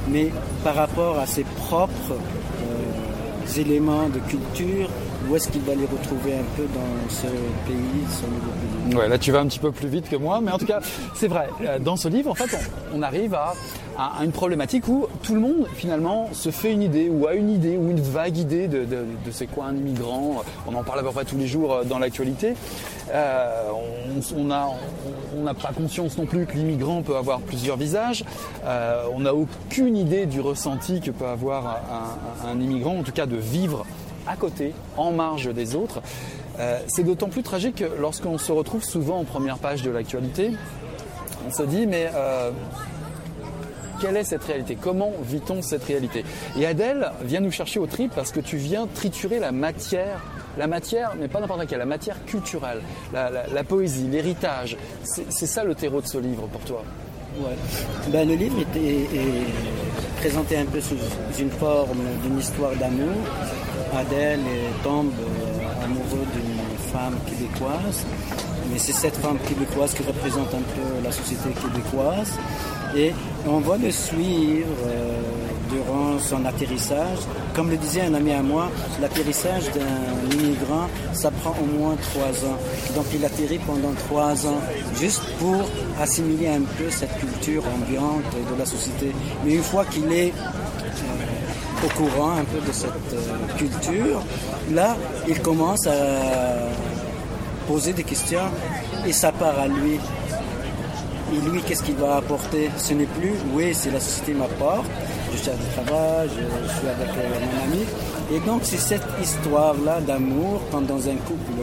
Mais par rapport à ses propres euh, éléments de culture, où est-ce qu'il va les retrouver un peu dans ce pays, ce nouveau pays? Ouais, là tu vas un petit peu plus vite que moi, mais en tout cas, c'est vrai. Euh, Dans ce livre, en fait, on, on arrive à, à- une problématique où tout le monde finalement se fait une idée ou a une idée ou une vague idée de, c'est quoi un immigrant. On en parle à peu près tous les jours euh, dans l'actualité. Euh, on on a- on- n'a pas conscience non plus que l'immigrant peut avoir plusieurs visages. Euh, on n'a aucune idée du ressenti que peut avoir un, immigrant, en tout cas de vivre à côté, en marge des autres. C'est d'autant plus tragique que lorsqu'on se retrouve souvent en première page de l'actualité, on se dit mais quelle est cette réalité? Comment vit-on cette réalité? Et Adèle vient nous chercher au trip parce que tu viens triturer la matière, la matière, mais pas n'importe laquelle, la matière culturelle, la, poésie, l'héritage. C'est ça le terreau de ce livre pour toi? Ouais. Ben, le livre est, présenté un peu sous une forme d'une histoire d'amour. Adèle tombe euh, amoureux d'une femme québécoise, mais c'est cette femme québécoise qui représente un peu la société québécoise. Et on va le suivre euh, durant son atterrissage. Comme le disait un ami à moi, l'atterrissage d'un immigrant, ça prend au moins trois ans. Donc il atterrit pendant trois ans, juste pour assimiler un peu cette culture ambiante de la société. Mais une fois qu'il est euh, au courant un peu de cette euh, culture, là, il commence à poser des questions et ça part à lui. Et lui, qu'est-ce qu'il va apporter? Ce n'est plus, oui, c'est la société m'apporte, je cherche du travail, je, suis avec euh, mon ami. Et donc, c'est cette histoire-là d'amour, comme dans un couple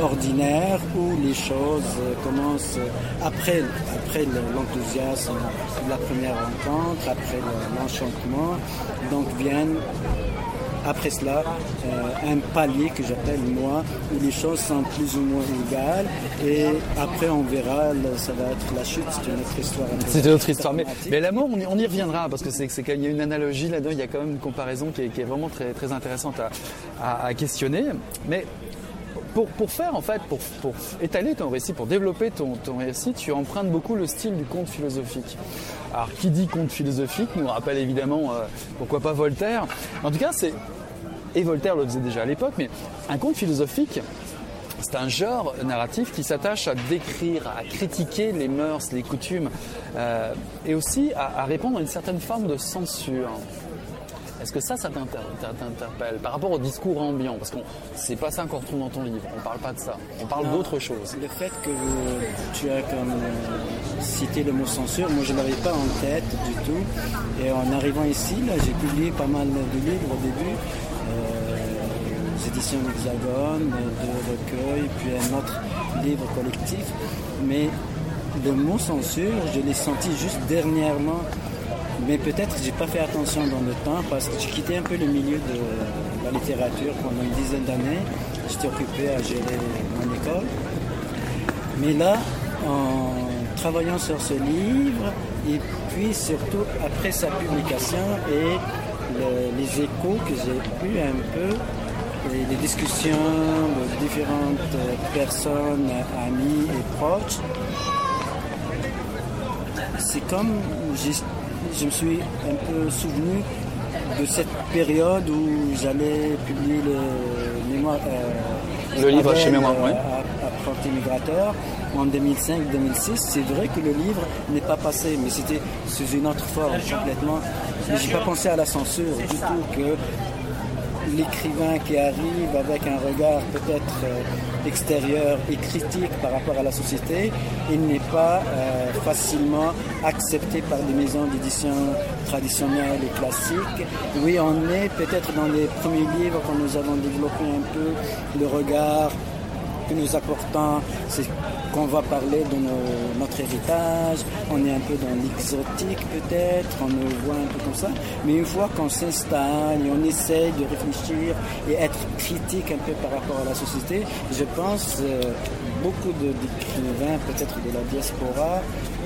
ordinaire, où les choses euh, commencent euh, après, après le- l'enthousiasme de la première rencontre, après le- l'enchantement, donc viennent après cela, euh, un palier que j'appelle moi, où les choses sont plus ou moins égales. Et après, on verra, ça va être la chute, c'est une autre histoire. C'est une autre histoire. Mais, mais l'amour, on y, on y reviendra parce que c'est c'est quand même- il y a une analogie là-dedans, il y a quand même une comparaison qui est, qui est vraiment très, très intéressante à, à- à questionner. Mais pour, pour faire en fait, pour, pour étaler ton récit, pour développer ton, ton récit, tu empruntes beaucoup le style du conte philosophique. Alors qui dit conte philosophique nous rappelle évidemment euh, pourquoi pas Voltaire. En tout cas, c'est et Voltaire le faisait déjà à l'époque, mais un conte philosophique, c'est un genre narratif qui s'attache à décrire, à critiquer les mœurs, les coutumes, euh, et aussi à, à répondre à une certaine forme de censure. Est-ce que ça, ça t'inter- t'interpelle par rapport au discours ambiant? Parce qu'on c'est pas ça qu'on retrouve dans ton livre. On parle pas de ça. On parle d'autre chose. Le fait que tu as comme euh, cité le mot censure, moi je l'avais pas en tête du tout. Et en arrivant ici, là, j'ai publié pas mal de livres au début. Éditions d'Hexagone, de recueils, puis un autre livre collectif. Mais le mot censure, je l'ai senti juste dernièrement. Mais peut-être que j'ai pas fait attention dans le temps parce que j'ai quitté un peu le milieu de la littérature pendant une dizaine d'années. J'étais occupé à gérer mon école. Mais là, en travaillant sur ce livre, et puis surtout après sa publication et le- les échos que j'ai eus un peu, et les discussions de différentes euh, personnes, amis et proches, c'est comme je me suis un peu souvenu de cette période où j'allais publier le mémoire. euh, Le livre chez Mémoire, euh, ouais. à- Apprenti migrateur en 2005-2006. C'est vrai que le livre n'est pas passé, mais c'était sous une autre forme complètement. Mais j'ai pas pensé à la censure du tout que l'écrivain qui arrive avec un regard peut-être euh, extérieur et critique par rapport à la société, il n'est pas euh, facilement accepté par des maisons d'édition traditionnelles et classiques. Oui, on est peut-être dans les premiers livres quand nous avons développé un peu le regard que nous apportons, qu'on va parler de notre héritage, on est un peu dans l'exotique peut-être, on le voit un peu comme ça, mais une fois qu'on s'installe et on essaye de réfléchir et être critique un peu par rapport à la société, je pense euh, beaucoup d'écrivains peut-être de la diaspora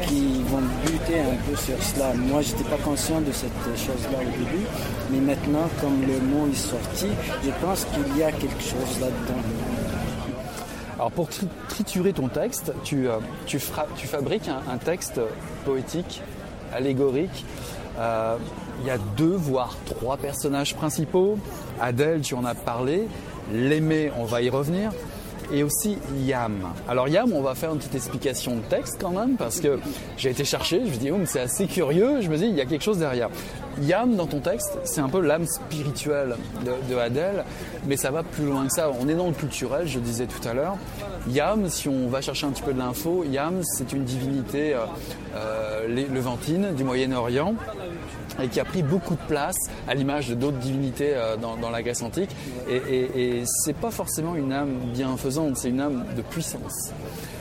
qui vont buter un peu sur cela. Moi, je n'étais pas conscient de cette chose-là au début, mais maintenant, comme le mot est sorti, je pense qu'il y a quelque chose là-dedans. Alors pour triturer ton texte, tu, euh, tu, fabriques un, texte poétique, allégorique. Euh, il y a deux, voire trois personnages principaux. Adèle, tu en as parlé. L'aimé, on va y revenir et aussi Yam. Alors Yam, on va faire une petite explication de texte quand même, parce que j'ai été chercher, je me dis, oh, c'est assez curieux, je me dis, il y a quelque chose derrière. Yam, dans ton texte, c'est un peu l'âme spirituelle de, Adèle, mais ça va plus loin que ça. On est dans le culturel, je disais tout à l'heure. Yam, si on va chercher un petit peu de l'info, Yam, c'est une divinité euh, euh, levantine du Moyen-Orient et qui a pris beaucoup de place à l'image de d'autres divinités euh, dans, la Grèce antique. Et, et, et c'est pas forcément une âme bienfaisante, c'est une âme de puissance.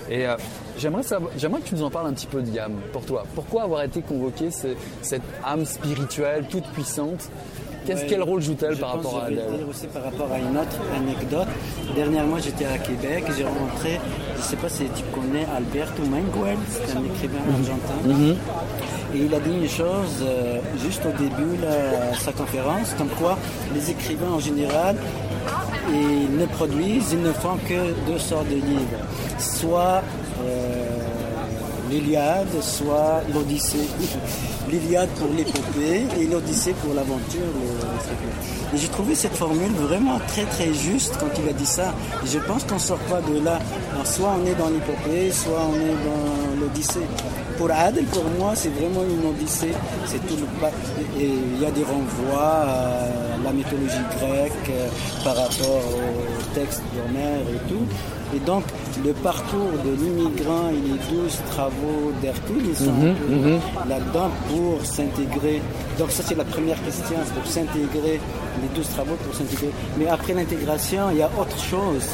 Et euh, j'aimerais, j'aimerais que tu nous en parles un petit peu Yam pour toi. Pourquoi avoir été convoqué cette âme spirituelle toute puissante? Qu'est-ce, quel rôle joue-t-elle par rapport à Adèle Je aussi par rapport à une autre anecdote. Dernièrement, j'étais à Québec, j'ai rencontré, je ne sais pas si tu connais Alberto Manguel, c'est un écrivain argentin. Mhm. Et il a dit une chose euh, juste au début de sa conférence, comme quoi les écrivains en général, ne produisent, ils ne font que deux sortes de livres. Soit euh, l'Iliade, soit l'Odyssée. [laughs] L'Iliade pour l'épopée et l'Odyssée pour l'aventure. Et j'ai trouvé cette formule vraiment très très juste quand il a dit ça. Je pense qu'on ne sort pas de là. soit on est dans l'épopée, soit on est dans l'Odyssée. Pour Adel, pour moi, c'est vraiment une odyssée. C'est tout Et il y a des renvois à la mythologie grecque euh, par rapport au texte d'Homère et tout. Et donc, le parcours de l'immigrant et les douze travaux d'Hercule, ils sont mhm, mhm. là-dedans pour s'intégrer. Donc, ça, c'est la première question, c'est pour s'intégrer, les douze travaux pour s'intégrer. Mais après l'intégration, il y a autre chose.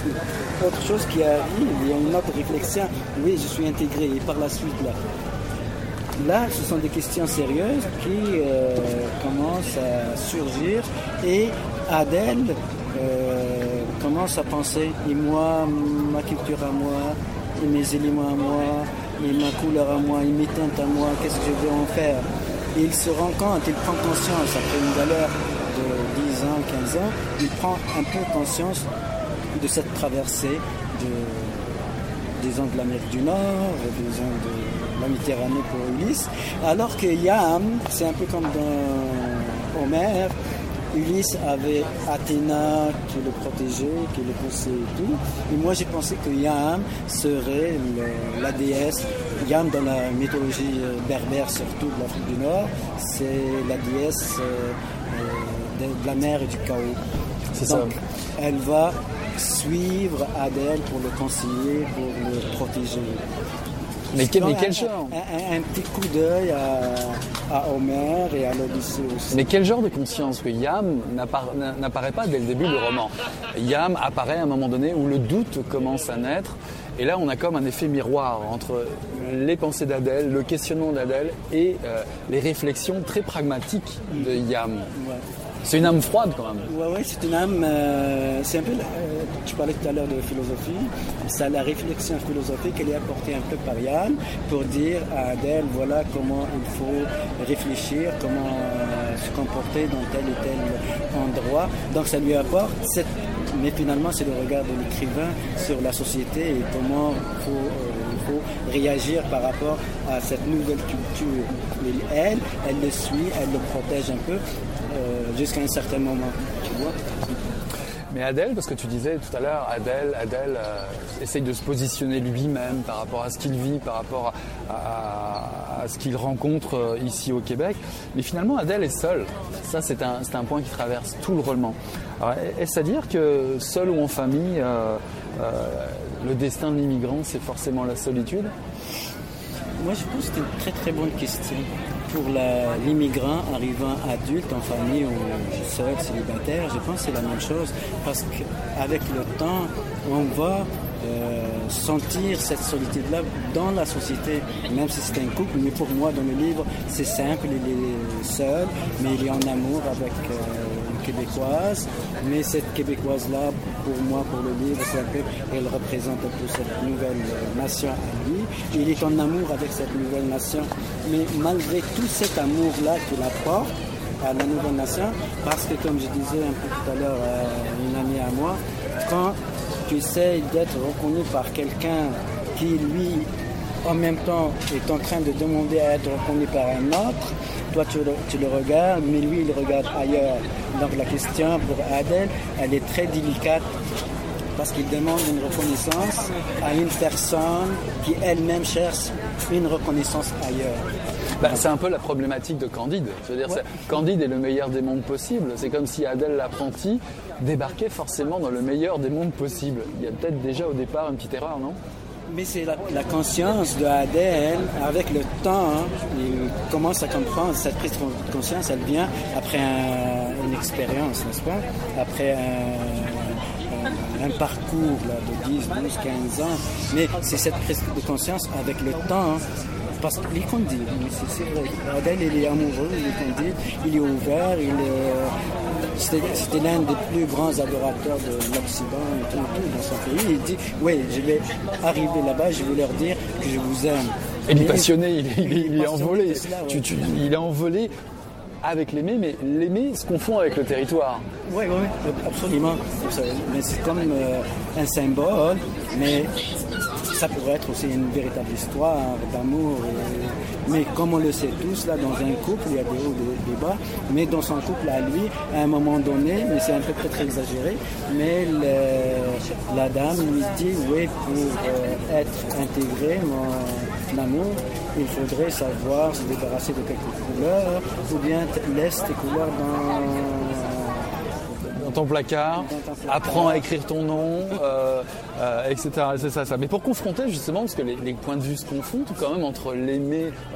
Autre chose qui arrive, il y a une autre réflexion. Oui, je suis intégré. Et par la suite, là, Là, ce sont des questions sérieuses qui euh, commencent à surgir et Adèle euh, commence à penser, et moi, ma culture à moi, et mes éléments à moi, et ma couleur à moi, et mes teintes à moi, qu'est-ce que je vais en faire? Et il se rend compte, il prend conscience, après une valeur de 10 ans, 15 ans, il prend un peu conscience de cette traversée de, des de l'Amérique du Nord, des ans de la Méditerranée pour Ulysse. Alors que Yam, c'est un peu comme dans Homère, Ulysse avait Athéna qui le protégeait, qui le poussait et tout. Et moi j'ai pensé que Yam serait la déesse. Yam dans la mythologie euh, berbère, surtout de l'Afrique du Nord, c'est la déesse euh, euh, de, la mer et du chaos. C'est ça. Elle va suivre Adèle pour le conseiller, pour le protéger. Mais, quel, genre un, petit coup d'œil à, à, Homer et à l'Odyssée aussi. Mais quel genre de conscience que Yam n'apparaît pas dès le début du roman Yam apparaît à un moment donné où le doute commence à naître. Et là, on a comme un effet miroir entre les pensées d'Adèle, le questionnement d'Adèle et euh, les réflexions très pragmatiques de Yam. C'est une âme froide quand même. Oui, ouais, c'est une âme. Euh, c'est un peu. Euh, tu parlais tout à l'heure de philosophie. C'est la réflexion philosophique qu'elle est apportée un peu par Yann pour dire à Adèle voilà comment il faut réfléchir, comment euh, se comporter dans tel ou tel endroit. Donc ça lui apporte. Mais finalement, c'est le regard de l'écrivain sur la société et comment il faut, réagir par rapport à cette nouvelle culture. elle, elle le suit, elle le protège un peu jusqu'à un certain moment, tu vois. Mais Adèle, parce que tu disais tout à l'heure, Adèle, Adèle euh, essaye de se positionner lui-même par rapport à ce qu'il vit, par rapport à, à- à ce qu'il rencontre euh, ici au Québec. Mais finalement, Adèle est seule. Ça, c'est un, un point qui traverse tout le roman. Est-ce à dire que seul ou en famille, euh, euh, le destin de l'immigrant, c'est forcément la solitude? Moi, je pense que c'est une très très bonne question. Pour l'immigrant arrivant adulte, en famille ou seul, célibataire, je pense que c'est la même chose. Parce qu'avec le temps, on va euh, sentir cette solitude-là dans la société, même si c'est un couple. Mais pour moi, dans le livre, c'est simple, il est seul, mais il est en amour avec euh, une Québécoise. Mais cette Québécoise-là, pour moi, pour le livre, c'est un peu, elle représente un peu cette nouvelle nation à lui. Il est en amour avec cette nouvelle nation. Mais malgré tout cet amour-là qu'il apporte à la nouvelle nation, parce que comme je disais un peu tout à l'heure à une amie à moi, quand tu essayes d'être reconnu par quelqu'un qui, lui, en même temps, est en train de demander à être reconnu par un autre, toi tu le, tu le regardes, mais lui il regarde ailleurs. Donc la question pour Adèle, elle est très délicate parce qu'il demande une reconnaissance à une personne qui elle-même cherche une reconnaissance ailleurs. Bah, c'est un peu la problématique de Candide. Je veux dire, Candide est le meilleur des mondes possibles. C'est comme si Adèle l'apprenti débarquait forcément dans le meilleur des mondes possibles. Il y a peut-être déjà au départ une petite erreur, non? Mais c'est la, la conscience de Adèle, avec le temps, il commence à comprendre cette prise de conscience, elle vient après un- une expérience, n'est-ce pas? Après un, un- parcours là, de 10, 12, 15 ans. Mais c'est cette prise de conscience avec le temps. parce qu'il est candide, c'est vrai. Adèle, il est amoureux, il est il est ouvert, il est... C'était c'était l'un des plus grands adorateurs de l'Occident et tout, tout dans son pays. Il dit, oui, je vais arriver là-bas, je vais leur dire que je vous aime. Et il est passionné, il est, il est- il est passionné envolé. de cela, ouais. Tu- tu- il est envolé avec l'aimé, mais l'aimé se confond avec le territoire. Oui, oui, absolument. Mais c'est comme euh, un symbole, mais ça pourrait être aussi une véritable histoire d'amour. et- Mais comme on le sait tous, là, dans un couple, il y a des hauts et des bas. Mais dans son couple, à lui, à un moment donné, mais c'est un peu très, exagéré, mais la dame lui dit, oui, pour euh, être intégré, mon amour, il faudrait savoir se débarrasser de quelques couleurs, ou bien laisse tes couleurs dans Dans ton placard, apprends à écrire ton nom, euh, euh, etc. C'est ça, ça. Mais pour confronter justement, parce que les, les points de vue se confondent quand même entre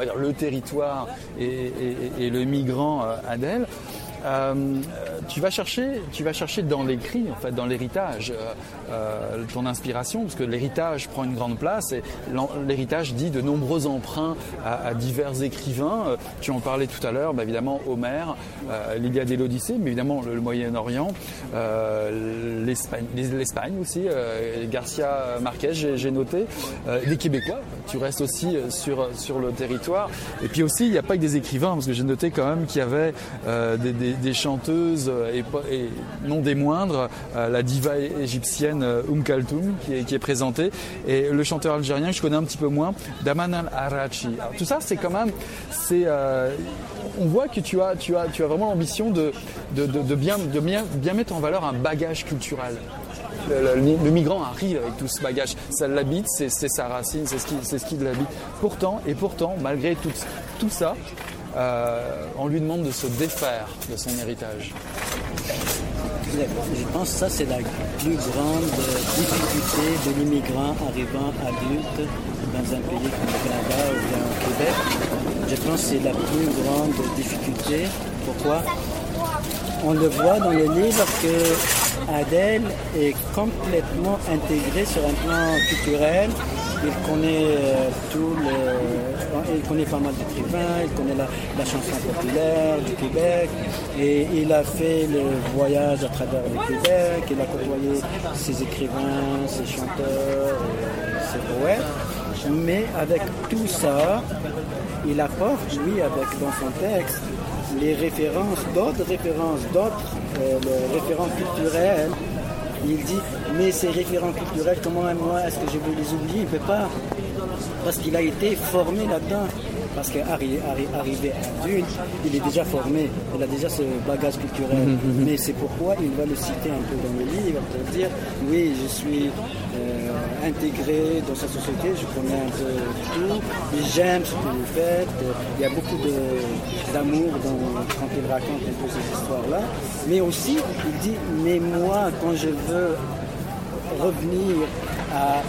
dire le territoire et, et- et le migrant euh, Adèle. Euh, tu vas chercher, tu vas chercher dans l'écrit, en fait, dans l'héritage, euh, euh, ton inspiration, parce que l'héritage prend une grande place et l'héritage dit de nombreux emprunts à, divers écrivains. Tu en parlais tout à l'heure, bah, évidemment Homère, l'Iliade et l'Odyssée, mais évidemment le, Moyen-Orient, l'Espagne, les- l'Espagne aussi, Garcia Marquez, j'ai noté, les Québécois. Tu restes aussi sur sur le territoire. Et puis aussi, il n'y a pas que des écrivains, parce que j'ai noté quand même qu'il y avait des, des- chanteuses et, non des moindres, euh, la diva égyptienne euh, Oum Kaltoum qui est, présentée, et le chanteur algérien que je connais un petit peu moins, Daman Al Arachi. Tout ça, c'est quand même, c'est, euh, on voit que tu as, tu as, tu as vraiment l'ambition de, de, bien, de bien, bien mettre en valeur un bagage culturel. Le, le- le migrant arrive avec tout ce bagage, ça l'habite, c'est sa racine, c'est ce qui, ce qui l'habite. Pourtant, et pourtant, malgré tout, tout ça, euh, on lui demande de se défaire de son héritage. Je pense que ça, c'est la plus grande difficulté de l'immigrant arrivant adulte dans un pays comme le Canada ou bien au Québec. Je pense que c'est la plus grande difficulté. Pourquoi? On le voit dans le livre que Adèle est complètement intégrée sur un plan culturel. Il connaît euh, tout le, il connaît pas mal d'écrivains, il connaît la, chanson populaire du Québec et il a fait le voyage à travers le Québec, il a côtoyé ses écrivains, ses chanteurs, et ses poètes. Mais avec tout ça, il apporte, lui, avec dans son texte, les références, d'autres références, d'autres euh, le référents culturels. Il dit, mais ces référents culturels, comment moi est-ce que je vais les oublier? Il ne peut pas, parce qu'il a été formé là-dedans. parce qu'arrivé adulte, il est déjà formé, il a déjà ce bagage culturel. Mhm, Mais c'est pourquoi il va le citer un peu dans le livre pour dire oui, je suis intégré dans sa société, je connais un peu tout, j'aime ce que vous faites. Il y a beaucoup d'amour quand il raconte un peu ces histoires-là. Mais aussi, il dit mais moi, quand je veux revenir à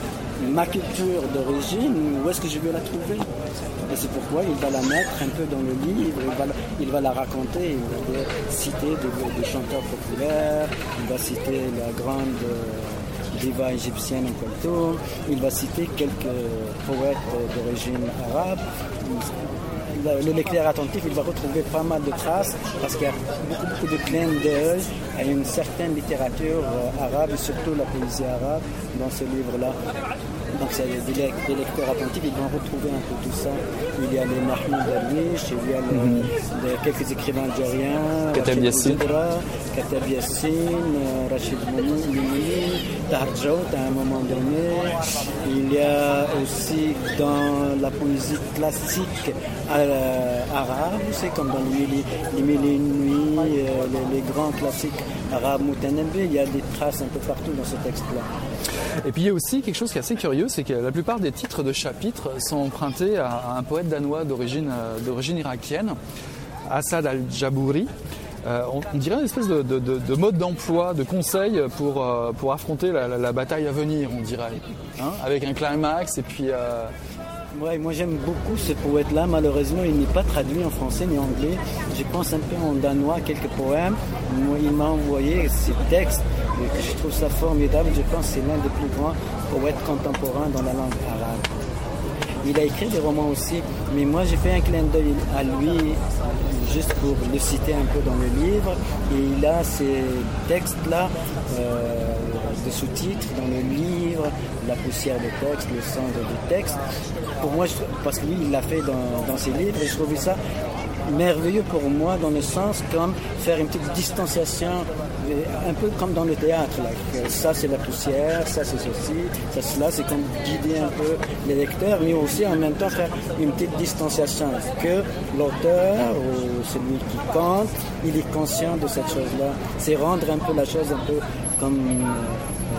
ma culture d'origine, où est-ce que je vais la trouver? Et c'est pourquoi il va la mettre un peu dans le livre, il va, il va la raconter, il va citer des, chanteurs populaires, il va citer la grande diva égyptienne Kolto, il va citer quelques poètes d'origine arabe. Le, le lecteur attentif, il va retrouver pas mal de traces parce qu'il y a beaucoup, beaucoup de clins d'œil à une certaine littérature euh, arabe et surtout la poésie arabe dans ce livre-là. Donc c'est des, lec- des lecteurs attentifs, ils vont retrouver un peu tout ça. Il y a les Mahmoud Darwish, il y a Mhm. les- quelques écrivains algériens, Katab Yassine. Katab Yassine, euh, Rachid Mouni, Mimouni, Tahar à un moment donné. Il y a aussi dans la poésie classique euh, arabe, c'est comme dans les, les, les Mille et une nuits, euh, les, les grands classiques il y a des traces un peu partout dans ce texte-là. Et puis il y a aussi quelque chose qui est assez curieux, c'est que la plupart des titres de chapitres sont empruntés à, un poète danois d'origine euh, irakienne, Assad al-Jabouri. Euh, on, dirait une espèce de, de- de- de mode d'emploi, de conseil pour, euh, affronter la, bataille à venir, on dirait. Hein, avec un climax et puis... Ouais, moi j'aime beaucoup ce poète-là. Malheureusement, il n'est pas traduit en français ni en anglais. Je pense un peu en danois, quelques poèmes. Il m'a envoyé ces textes et je trouve ça formidable. Je pense que c'est l'un des plus grands poètes contemporains dans la langue arabe. Il a écrit des romans aussi, mais moi j'ai fait un clin d'œil à lui juste pour le citer un peu dans le livre. Et il a ces textes-là euh, de sous-titres dans le livre, la poussière des textes, le cendre des textes. Pour moi, parce que lui, il l'a fait dans, ses livres, et je trouvais ça merveilleux pour moi dans le sens comme faire une petite distanciation euh, un peu comme dans le théâtre ça c'est la poussière ça c'est ceci ça cela c'est comme guider un peu les lecteurs mais aussi en même temps faire une petite distanciation que l'auteur ou celui qui compte il est conscient de cette chose là c'est rendre un peu la chose un peu comme euh,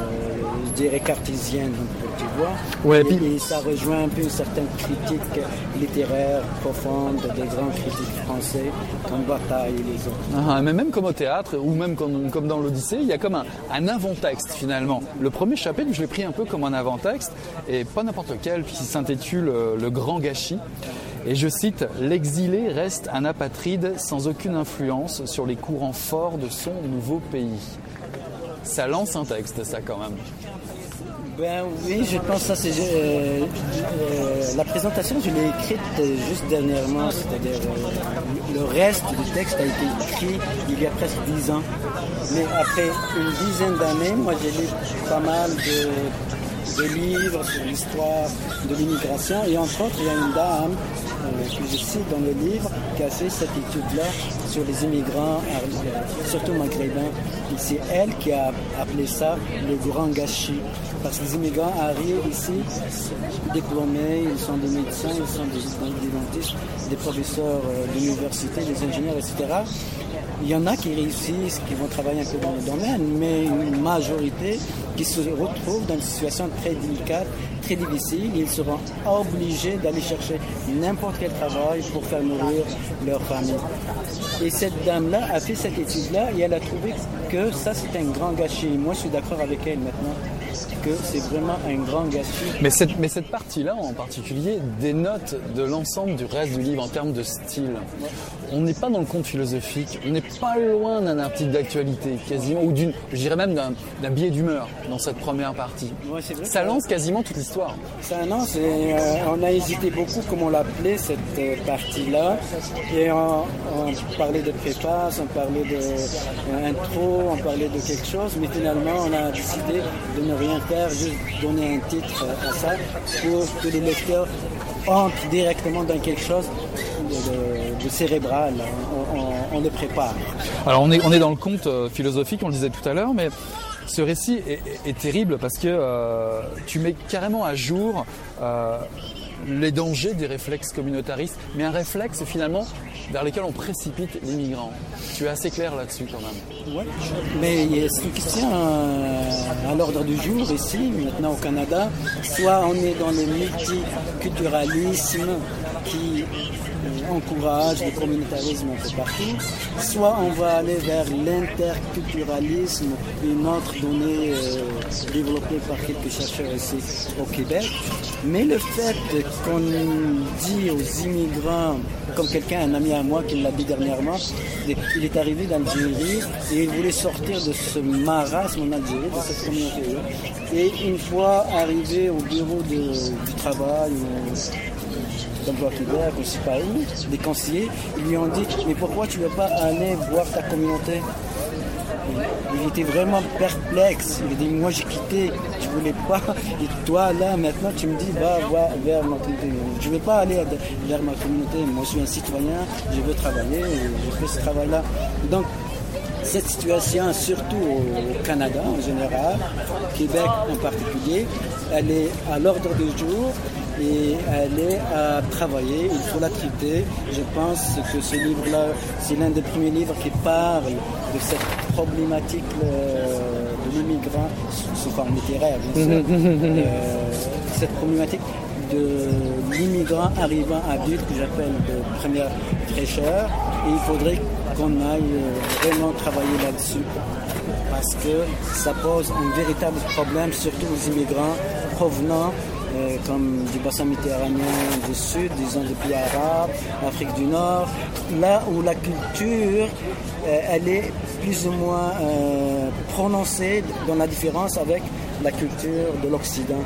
je dirais cartésienne tu vois Ouais, et, puis- et ça rejoint un peu une certaine critique littéraire profonde des grands critiques français comme Bataille et les autres. Ah, mais même comme au théâtre, ou même comme, comme dans l'Odyssée, il y a comme un, un avant-texte finalement. Le premier chapitre, je l'ai pris un peu comme un avant-texte, et pas n'importe lequel, puisqu'il s'intitule euh, Le Grand Gâchis. Et je cite L'exilé reste un apatride sans aucune influence sur les courants forts de son nouveau pays. Ça lance un texte, ça quand même. Ben oui, je pense que ça c'est euh, euh, la présentation, je l'ai écrite euh, juste dernièrement, c'est-à-dire le reste du texte a été écrit il y a presque dix ans. Mais après une dizaine d'années, moi j'ai lu pas mal de, de livres sur l'histoire de l'immigration et entre autres il y a une dame que je cite dans le livre fait cette étude-là sur les immigrants, euh, surtout maghrébins. C'est elle qui a appelé ça le grand gâchis. Parce que les immigrants arrivent ici diplômés, ils sont des médecins, ils sont des, des dentistes, des professeurs euh, d'université, des ingénieurs, etc. Il y en a qui réussissent, qui vont travailler un peu dans le domaine, mais une majorité qui se retrouvent dans une situation très délicate, très difficile. Ils seront obligés d'aller chercher n'importe quel travail pour faire nourrir leur famille. Et cette dame-là a fait cette étude-là et elle a trouvé que ça c'est un grand gâchis. Moi je suis d'accord avec elle maintenant que c'est vraiment un grand gâchis. Mais cette, mais cette partie-là en particulier dénote de l'ensemble du reste du livre en termes de style. On n'est pas dans le conte philosophique, on n'est pas loin d'un article d'actualité, quasiment, ou d'une, je dirais même d'un, billet d'humeur dans cette première partie. Ouais, Ça lance quasiment toute l'histoire. Ça, c'est, euh, on a hésité beaucoup comment l'appeler cette euh, partie-là. Et on, on parlait de préface, on parlait de euh, intro, on parlait de quelque chose, mais finalement on a décidé de ne rien faire, juste donner un titre euh, à ça pour que les lecteurs entrent directement dans quelque chose de, cérébral. On, on- les prépare. Alors on est, on est dans le conte euh, philosophique, on le disait tout à l'heure, mais ce récit est, terrible parce que euh, tu mets carrément à jour les dangers des réflexes communautaristes, mais un réflexe finalement vers lequel on précipite les migrants. Tu es assez clair là-dessus quand même. Ouais, mais c'est une question euh, à l'ordre du jour ici, maintenant au Canada. Soit on est dans le multiculturalisme qui encourage le communautarisme un peu partout, soit on va aller vers l'interculturalisme, une autre donnée euh, développée par quelques chercheurs ici au Québec. Mais le fait qu'on dit aux immigrants, comme quelqu'un, un ami à moi qui l'a dit dernièrement, il est arrivé d'Algérie et il voulait sortir de ce marasme en Algérie, de cette communauté. Et une fois arrivé au bureau de- du travail, d'emploi Québec, pas où, des conseillers, ils lui ont dit Mais pourquoi tu ne veux pas aller voir ta communauté? Il était vraiment perplexe. Il dit, moi j'ai quitté, je voulais pas. Et toi là, maintenant, tu me dis, va, va vers ma communauté. Je ne veux pas aller vers ma communauté. Moi je suis un citoyen, je veux travailler, je fais ce travail-là. Donc, cette situation, surtout au Canada en général, Québec en particulier, elle est à l'ordre du jour et elle est à travailler, il faut la traiter. Je pense que ce livre-là, c'est l'un des premiers livres qui parle de cette problématique euh, de l'immigrant, sous- forme littéraire, bien sûr. Euh, cette problématique de l'immigrant arrivant à but que j'appelle de première fraîcheur. Et il faudrait qu'on aille euh, vraiment travailler là-dessus parce que ça pose un véritable problème, surtout aux immigrants provenant euh, comme du bassin méditerranéen du sud, disons des pays arabes, Afrique du Nord, là où la culture, euh, elle est plus ou moins euh, prononcée dans la différence avec la culture de l'Occident.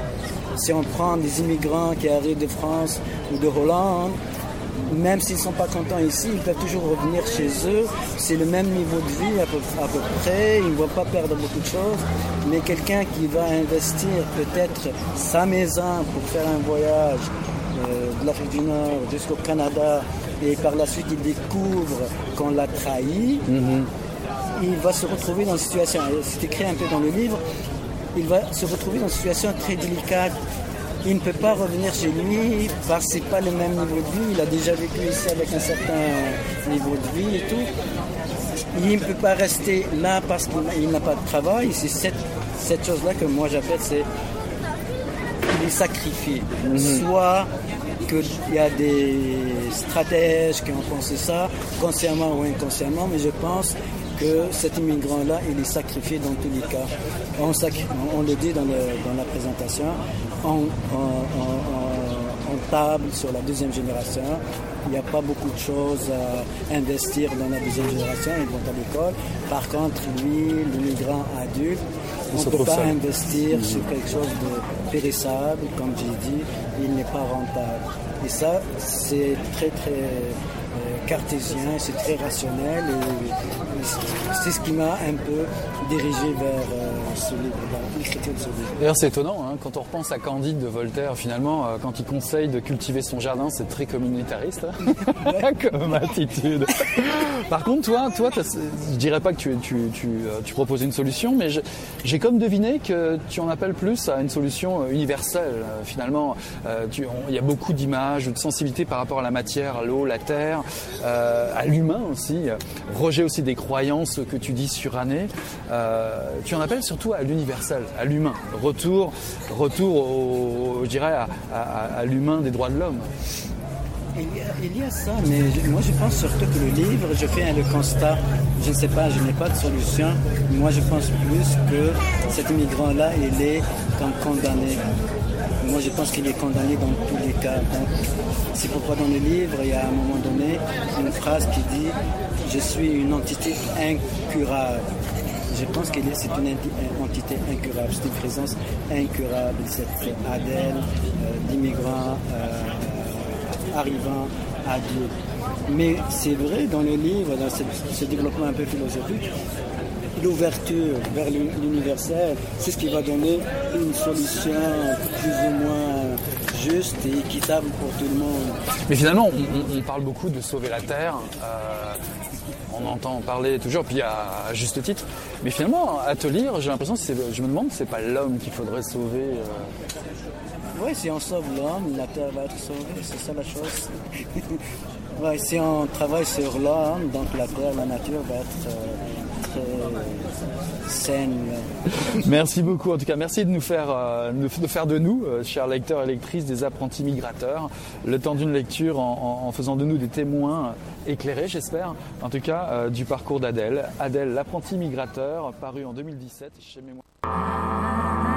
Si on prend des immigrants qui arrivent de France ou de Hollande, même s'ils ne sont pas contents ici, ils peuvent toujours revenir chez eux. C'est le même niveau de vie à peu, à peu près. Ils ne vont pas perdre beaucoup de choses. Mais quelqu'un qui va investir peut-être sa maison pour faire un voyage euh, de l'Afrique du Nord jusqu'au Canada et par la suite il découvre qu'on l'a trahi, il va se retrouver dans une situation, c'est écrit un peu dans le livre, il va se retrouver dans une situation très délicate. Il ne peut pas revenir chez lui parce que ce n'est pas le même niveau de vie. Il a déjà vécu ici avec un certain niveau de vie et tout. Il ne peut pas rester là parce qu'il n'a pas de travail. C'est cette, cette chose-là que moi j'appelle, c'est il est sacrifié. Soit qu'il y a des stratèges qui ont pensé ça, consciemment ou inconsciemment, mais je pense que cet immigrant-là, il est sacrifié dans tous les cas. On, le dit dans, le- dans la présentation, on, table sur la deuxième génération. Il n'y a pas beaucoup de choses à investir dans la deuxième génération, ils vont à l'école. Par contre, lui, l'immigrant adulte, on ne peut pas seul. investir sur quelque chose de périssable, comme j'ai dit, il n'est pas rentable. Et ça, c'est très très euh, cartésien, c'est très rationnel et c'est- ce qui m'a un peu dirigé vers euh, ce livre-là, l'écriture de ce livre. D'ailleurs, c'est étonnant, hein, quand on repense à Candide de Voltaire, finalement, euh, quand il conseille de cultiver son jardin, c'est très communautariste hein, [laughs] [laughs] comme attitude. Par contre, toi, toi je dirais pas que tu, tu, tu, euh, tu proposes une solution, mais j'ai comme deviné que tu en appelles plus à une solution universelle. Finalement, euh, il y a beaucoup d'images, de sensibilité par rapport à la matière, à l'eau, la terre, euh, à l'humain aussi. Rejet aussi des croyances que tu dis surannées. Euh, tu en appelles surtout à l'universel, à l'humain. Retour, retour au, je dirais, à, l'humain des droits de l'homme. Il y, a, ça, mais moi je pense surtout que le livre, je fais le constat, je ne sais pas, je n'ai pas de solution. Moi je pense plus que cet immigrant-là, il est comme condamné. Moi je pense qu'il est condamné dans tous les cas. C'est pourquoi dans le livre, il y a à un moment donné une phrase qui dit Je suis une entité incurable. Je pense que c'est une enti- entité incurable, c'est une présence incurable, cette Adèle euh, d'immigrants. euh, arrivant à Dieu. Mais c'est vrai, dans le livre, dans ce, ce développement un peu philosophique, l'ouverture vers l'uni- l'universel, c'est ce qui va donner une solution plus ou moins juste et équitable pour tout le monde. Mais finalement, on, parle beaucoup de sauver la Terre. Euh, on entend parler toujours, puis à, à juste titre. Mais finalement, à te lire, j'ai l'impression, que je me demande, c'est pas l'homme qu'il faudrait sauver. euh. Oui, si on sauve l'homme, la Terre va être sauvée, c'est ça la chose. [laughs] ouais, si on travaille sur l'homme, donc la Terre, la nature va être euh, saine. Merci beaucoup. En tout cas, merci de nous faire, euh, de nous, euh, chers lecteurs et lectrices, des apprentis migrateurs. Le temps d'une lecture en faisant de nous des témoins éclairés, j'espère. En tout cas, euh, du parcours d'Adèle. Adèle, l'apprenti migrateur, paru en 2017 chez Mémoire.